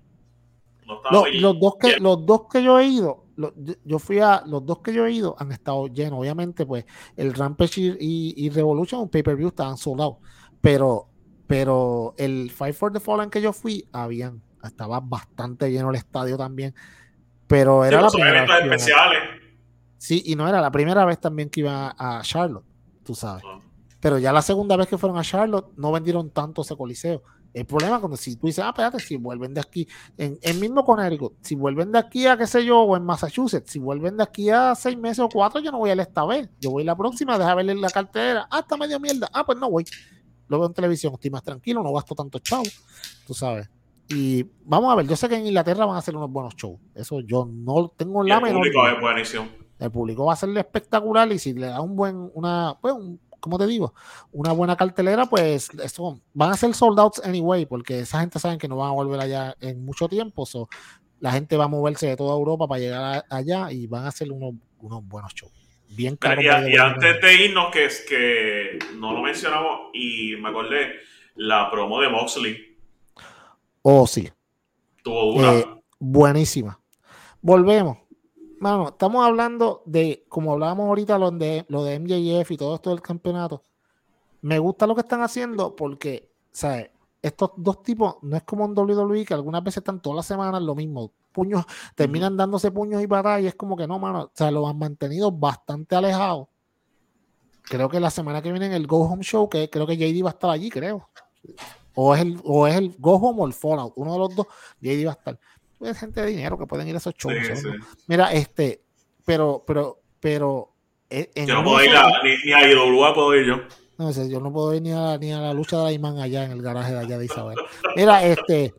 no estaba Lo- allí. los dos que Bien. los dos que yo he ido yo- fui a los dos que yo he ido han estado llenos obviamente pues el Rampage y, y- y Revolution un pay per view estaban soldados pero pero el Fight for the Fallen que yo fui habían estaba bastante lleno el estadio también pero era pero la primera vez especiales. sí y no era la primera vez también que iba a Charlotte tú sabes No. pero ya la segunda vez que fueron a Charlotte no vendieron tanto ese coliseo. El problema cuando si tú dices, ah, espérate, si vuelven de aquí, en, en mismo Connecticut, si vuelven de aquí a qué sé yo, o en Massachusetts, si vuelven de aquí a seis meses o cuatro, yo no voy a ir esta vez. Yo voy la próxima, deja verle la cartera. Ah, está medio mierda. Ah, pues no voy. Lo veo en televisión, estoy más tranquilo, no gasto tanto chavo, tú sabes. Y vamos a ver, yo sé que en Inglaterra van a hacer unos buenos shows. Eso yo no tengo la el menor público duda. es buenísimo. El público va a ser espectacular y si le da un buen, una, pues, un- ¿cómo te digo? Una buena cartelera, pues eso van a ser sold outs anyway, porque esa gente saben que no van a volver allá en mucho tiempo. So, la gente va a moverse de toda Europa para llegar a- allá y van a hacer unos, unos buenos shows. Bien Mira, caros. y, y antes de irnos, que es que no lo mencionamos y me acordé, la promo de Moxley Oh, sí. Eh, buenísima. Volvemos. Mano, estamos hablando de, como hablábamos ahorita, lo de, lo de MJF y todo esto del campeonato. Me gusta lo que están haciendo porque, ¿sabes? Estos dos tipos no es como en WWE que algunas veces están todas las semanas lo mismo. Puños, terminan dándose puños y patadas y es como que no, mano. O sea, lo han mantenido bastante alejados. Creo que la semana que viene en el Go Home Show, que creo que JD va a estar allí, creo. O es el, o es el Go Home o el Fallout, uno de los dos, JD va a estar. Es gente de dinero que pueden ir a esos shows. Sí, ¿sabes? sí. Mira, este, pero, pero, pero. en Yo no puedo ir a, ni, ni a IWA puedo ir yo. no sé, yo no puedo ir ni a, ni a la lucha de la imán allá en el garaje de allá de Isabel. Mira, este,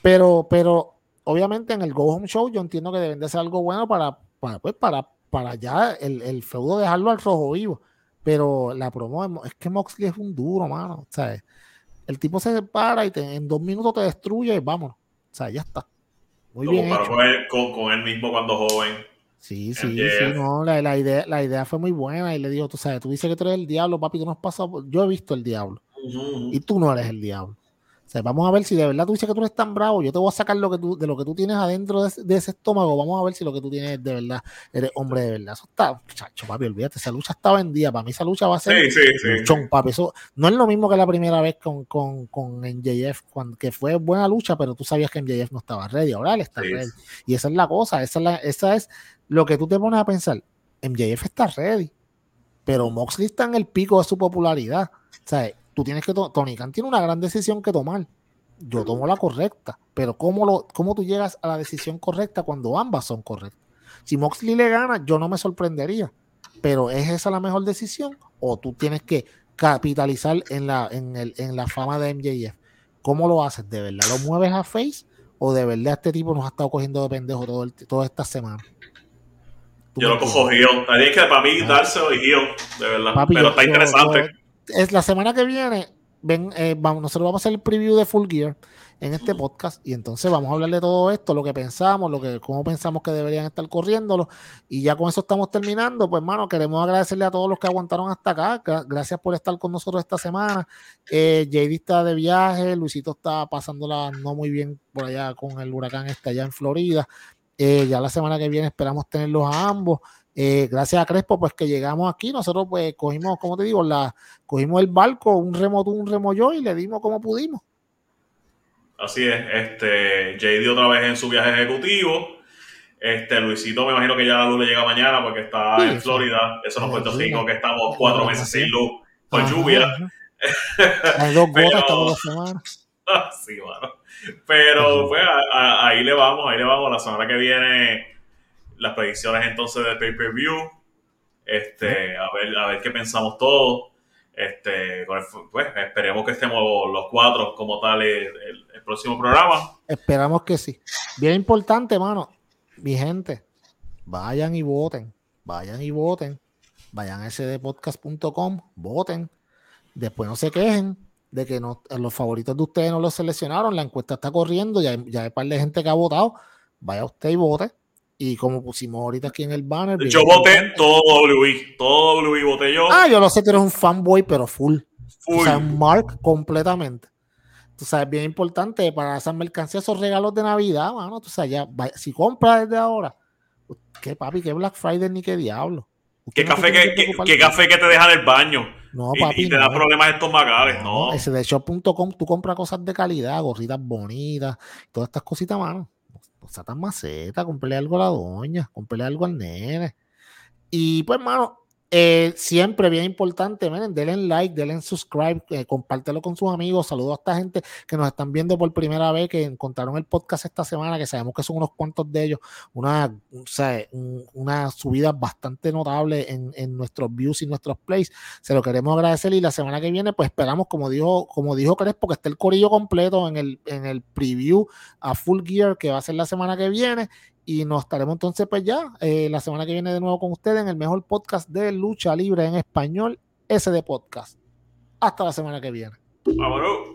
pero, pero, obviamente en el Go Home Show yo entiendo que deben de ser algo bueno para, para, pues, para, para ya el, el feudo dejarlo al rojo vivo. Pero la promo es que Moxley es un duro, mano. ¿sabes? El tipo se para y te- en dos minutos te destruye y vámonos. O sea, ya está. Muy Lo bien hecho. con él, con, con él mismo cuando joven. Sí, sí, MJF. sí, no, la, la idea, la idea fue muy buena y le digo, tú sabes, tú dices que tú eres el diablo, papi, tú no has pasado, por- yo he visto el diablo y tú no eres el diablo. Sea, vamos a ver si de verdad tú dices que tú eres tan bravo, yo te voy a sacar lo que tú, de lo que tú tienes adentro de, ese- de ese estómago, vamos a ver si lo que tú tienes de verdad, eres hombre de verdad. Eso está, chacho, papi, olvídate, esa lucha está vendida, para mí esa lucha va a ser Sí, sí, sí. luchón, papi. Eso no es lo mismo que la primera vez con, con, con MJF, cuando, que fue buena lucha, pero tú sabías que MJF no estaba ready. Ahora él está Sí. ready. Y esa es la cosa, esa es, la- esa es lo que tú te pones a pensar. MJF está ready, pero Moxley está en el pico de su popularidad. O sea, tú tienes que, to- Tony Khan tiene una gran decisión que tomar. Yo tomo la correcta, pero ¿cómo, lo, ¿cómo tú llegas a la decisión correcta cuando ambas son correctas? Si Moxley le gana, yo no me sorprendería, pero ¿es esa la mejor decisión? ¿O tú tienes que capitalizar en la, en el, en la fama de MJF? ¿Cómo lo haces? ¿De verdad lo mueves a face? ¿O de verdad este tipo nos ha estado cogiendo de pendejo todo el, toda esta semana? ¿Tú Yo lo cojo heel. Tienes que para mí dárselo y heel, de verdad. Papi, Pero yo- está interesante. yo- es la semana que viene, ven, eh, vamos, nosotros vamos a hacer el preview de Full Gear en este podcast y entonces vamos a hablar de todo esto, lo que pensamos, lo que, cómo pensamos que deberían estar corriéndolo y ya con eso estamos terminando. Pues, hermano, queremos agradecerle a todos los que aguantaron hasta acá. Gracias por estar con nosotros esta semana. Eh, JD está de viaje, Luisito está pasándola no muy bien por allá con el huracán está allá en Florida. Eh, ya la semana que viene esperamos tenerlos a ambos. Eh, gracias a Crespo, pues que llegamos aquí, nosotros pues cogimos, como te digo, la, cogimos el barco, un remo tú, un remo yo, y le dimos como pudimos. Así es, este, JD otra vez en su viaje ejecutivo. Este, Luisito me imagino que ya la luz le llega mañana porque está en Florida. Eso nos Puerto Rico, que estamos cuatro meses sin luz por lluvia. Hay dos gotas todas las semanas. sí, bueno. Pero pues ahí le vamos, ahí le vamos. La semana que viene las predicciones entonces de pay-per-view. Este, a ver, a ver qué pensamos todos. Este, pues esperemos que estemos los cuatro como tal el, próximo programa. Esperamos que sí. Bien importante, mano. Mi gente, vayan y voten. Vayan y voten. Vayan a sdpodcast.com, voten. Después no se quejen de que no, los favoritos de ustedes no los seleccionaron. La encuesta está corriendo, ya, ya hay un par de gente que ha votado. Vaya usted y vote. Y como pusimos ahorita aquí en el banner. Yo voté todo WI, todo WI voté yo. Ah, yo no sé que eres un fanboy, pero full. Full. O sea, Mark completamente. Tú sabes, bien importante para esas mercancías, esos regalos de Navidad, mano. Tú sabes, ya, si compras desde ahora, qué papi, qué Black Friday ni qué diablo. ¿Qué café que, qué, café que te deja en el baño? No, papi. Y, te da problemas estomacales, no. Ese de shop.com, tú compras cosas de calidad, gorritas bonitas, todas estas cositas, mano no sea tan maceta, compré algo a la doña, compré algo al nene. Y pues, mano, eh, siempre bien importante, miren, denle like, denle subscribe, eh, compártelo con sus amigos. Saludos a esta gente que nos están viendo por primera vez, que encontraron el podcast esta semana, que sabemos que son unos cuantos de ellos, una, una subida bastante notable en, en, nuestros views y nuestros plays. Se lo queremos agradecer y la semana que viene, pues esperamos, como dijo, como dijo Crespo, que esté el corillo completo en el, en el preview a Full Gear que va a ser la semana que viene y nos estaremos entonces pues ya eh, la semana que viene de nuevo con ustedes en el mejor podcast de lucha libre en español, ese de podcast. Hasta la semana que viene. Vámonos.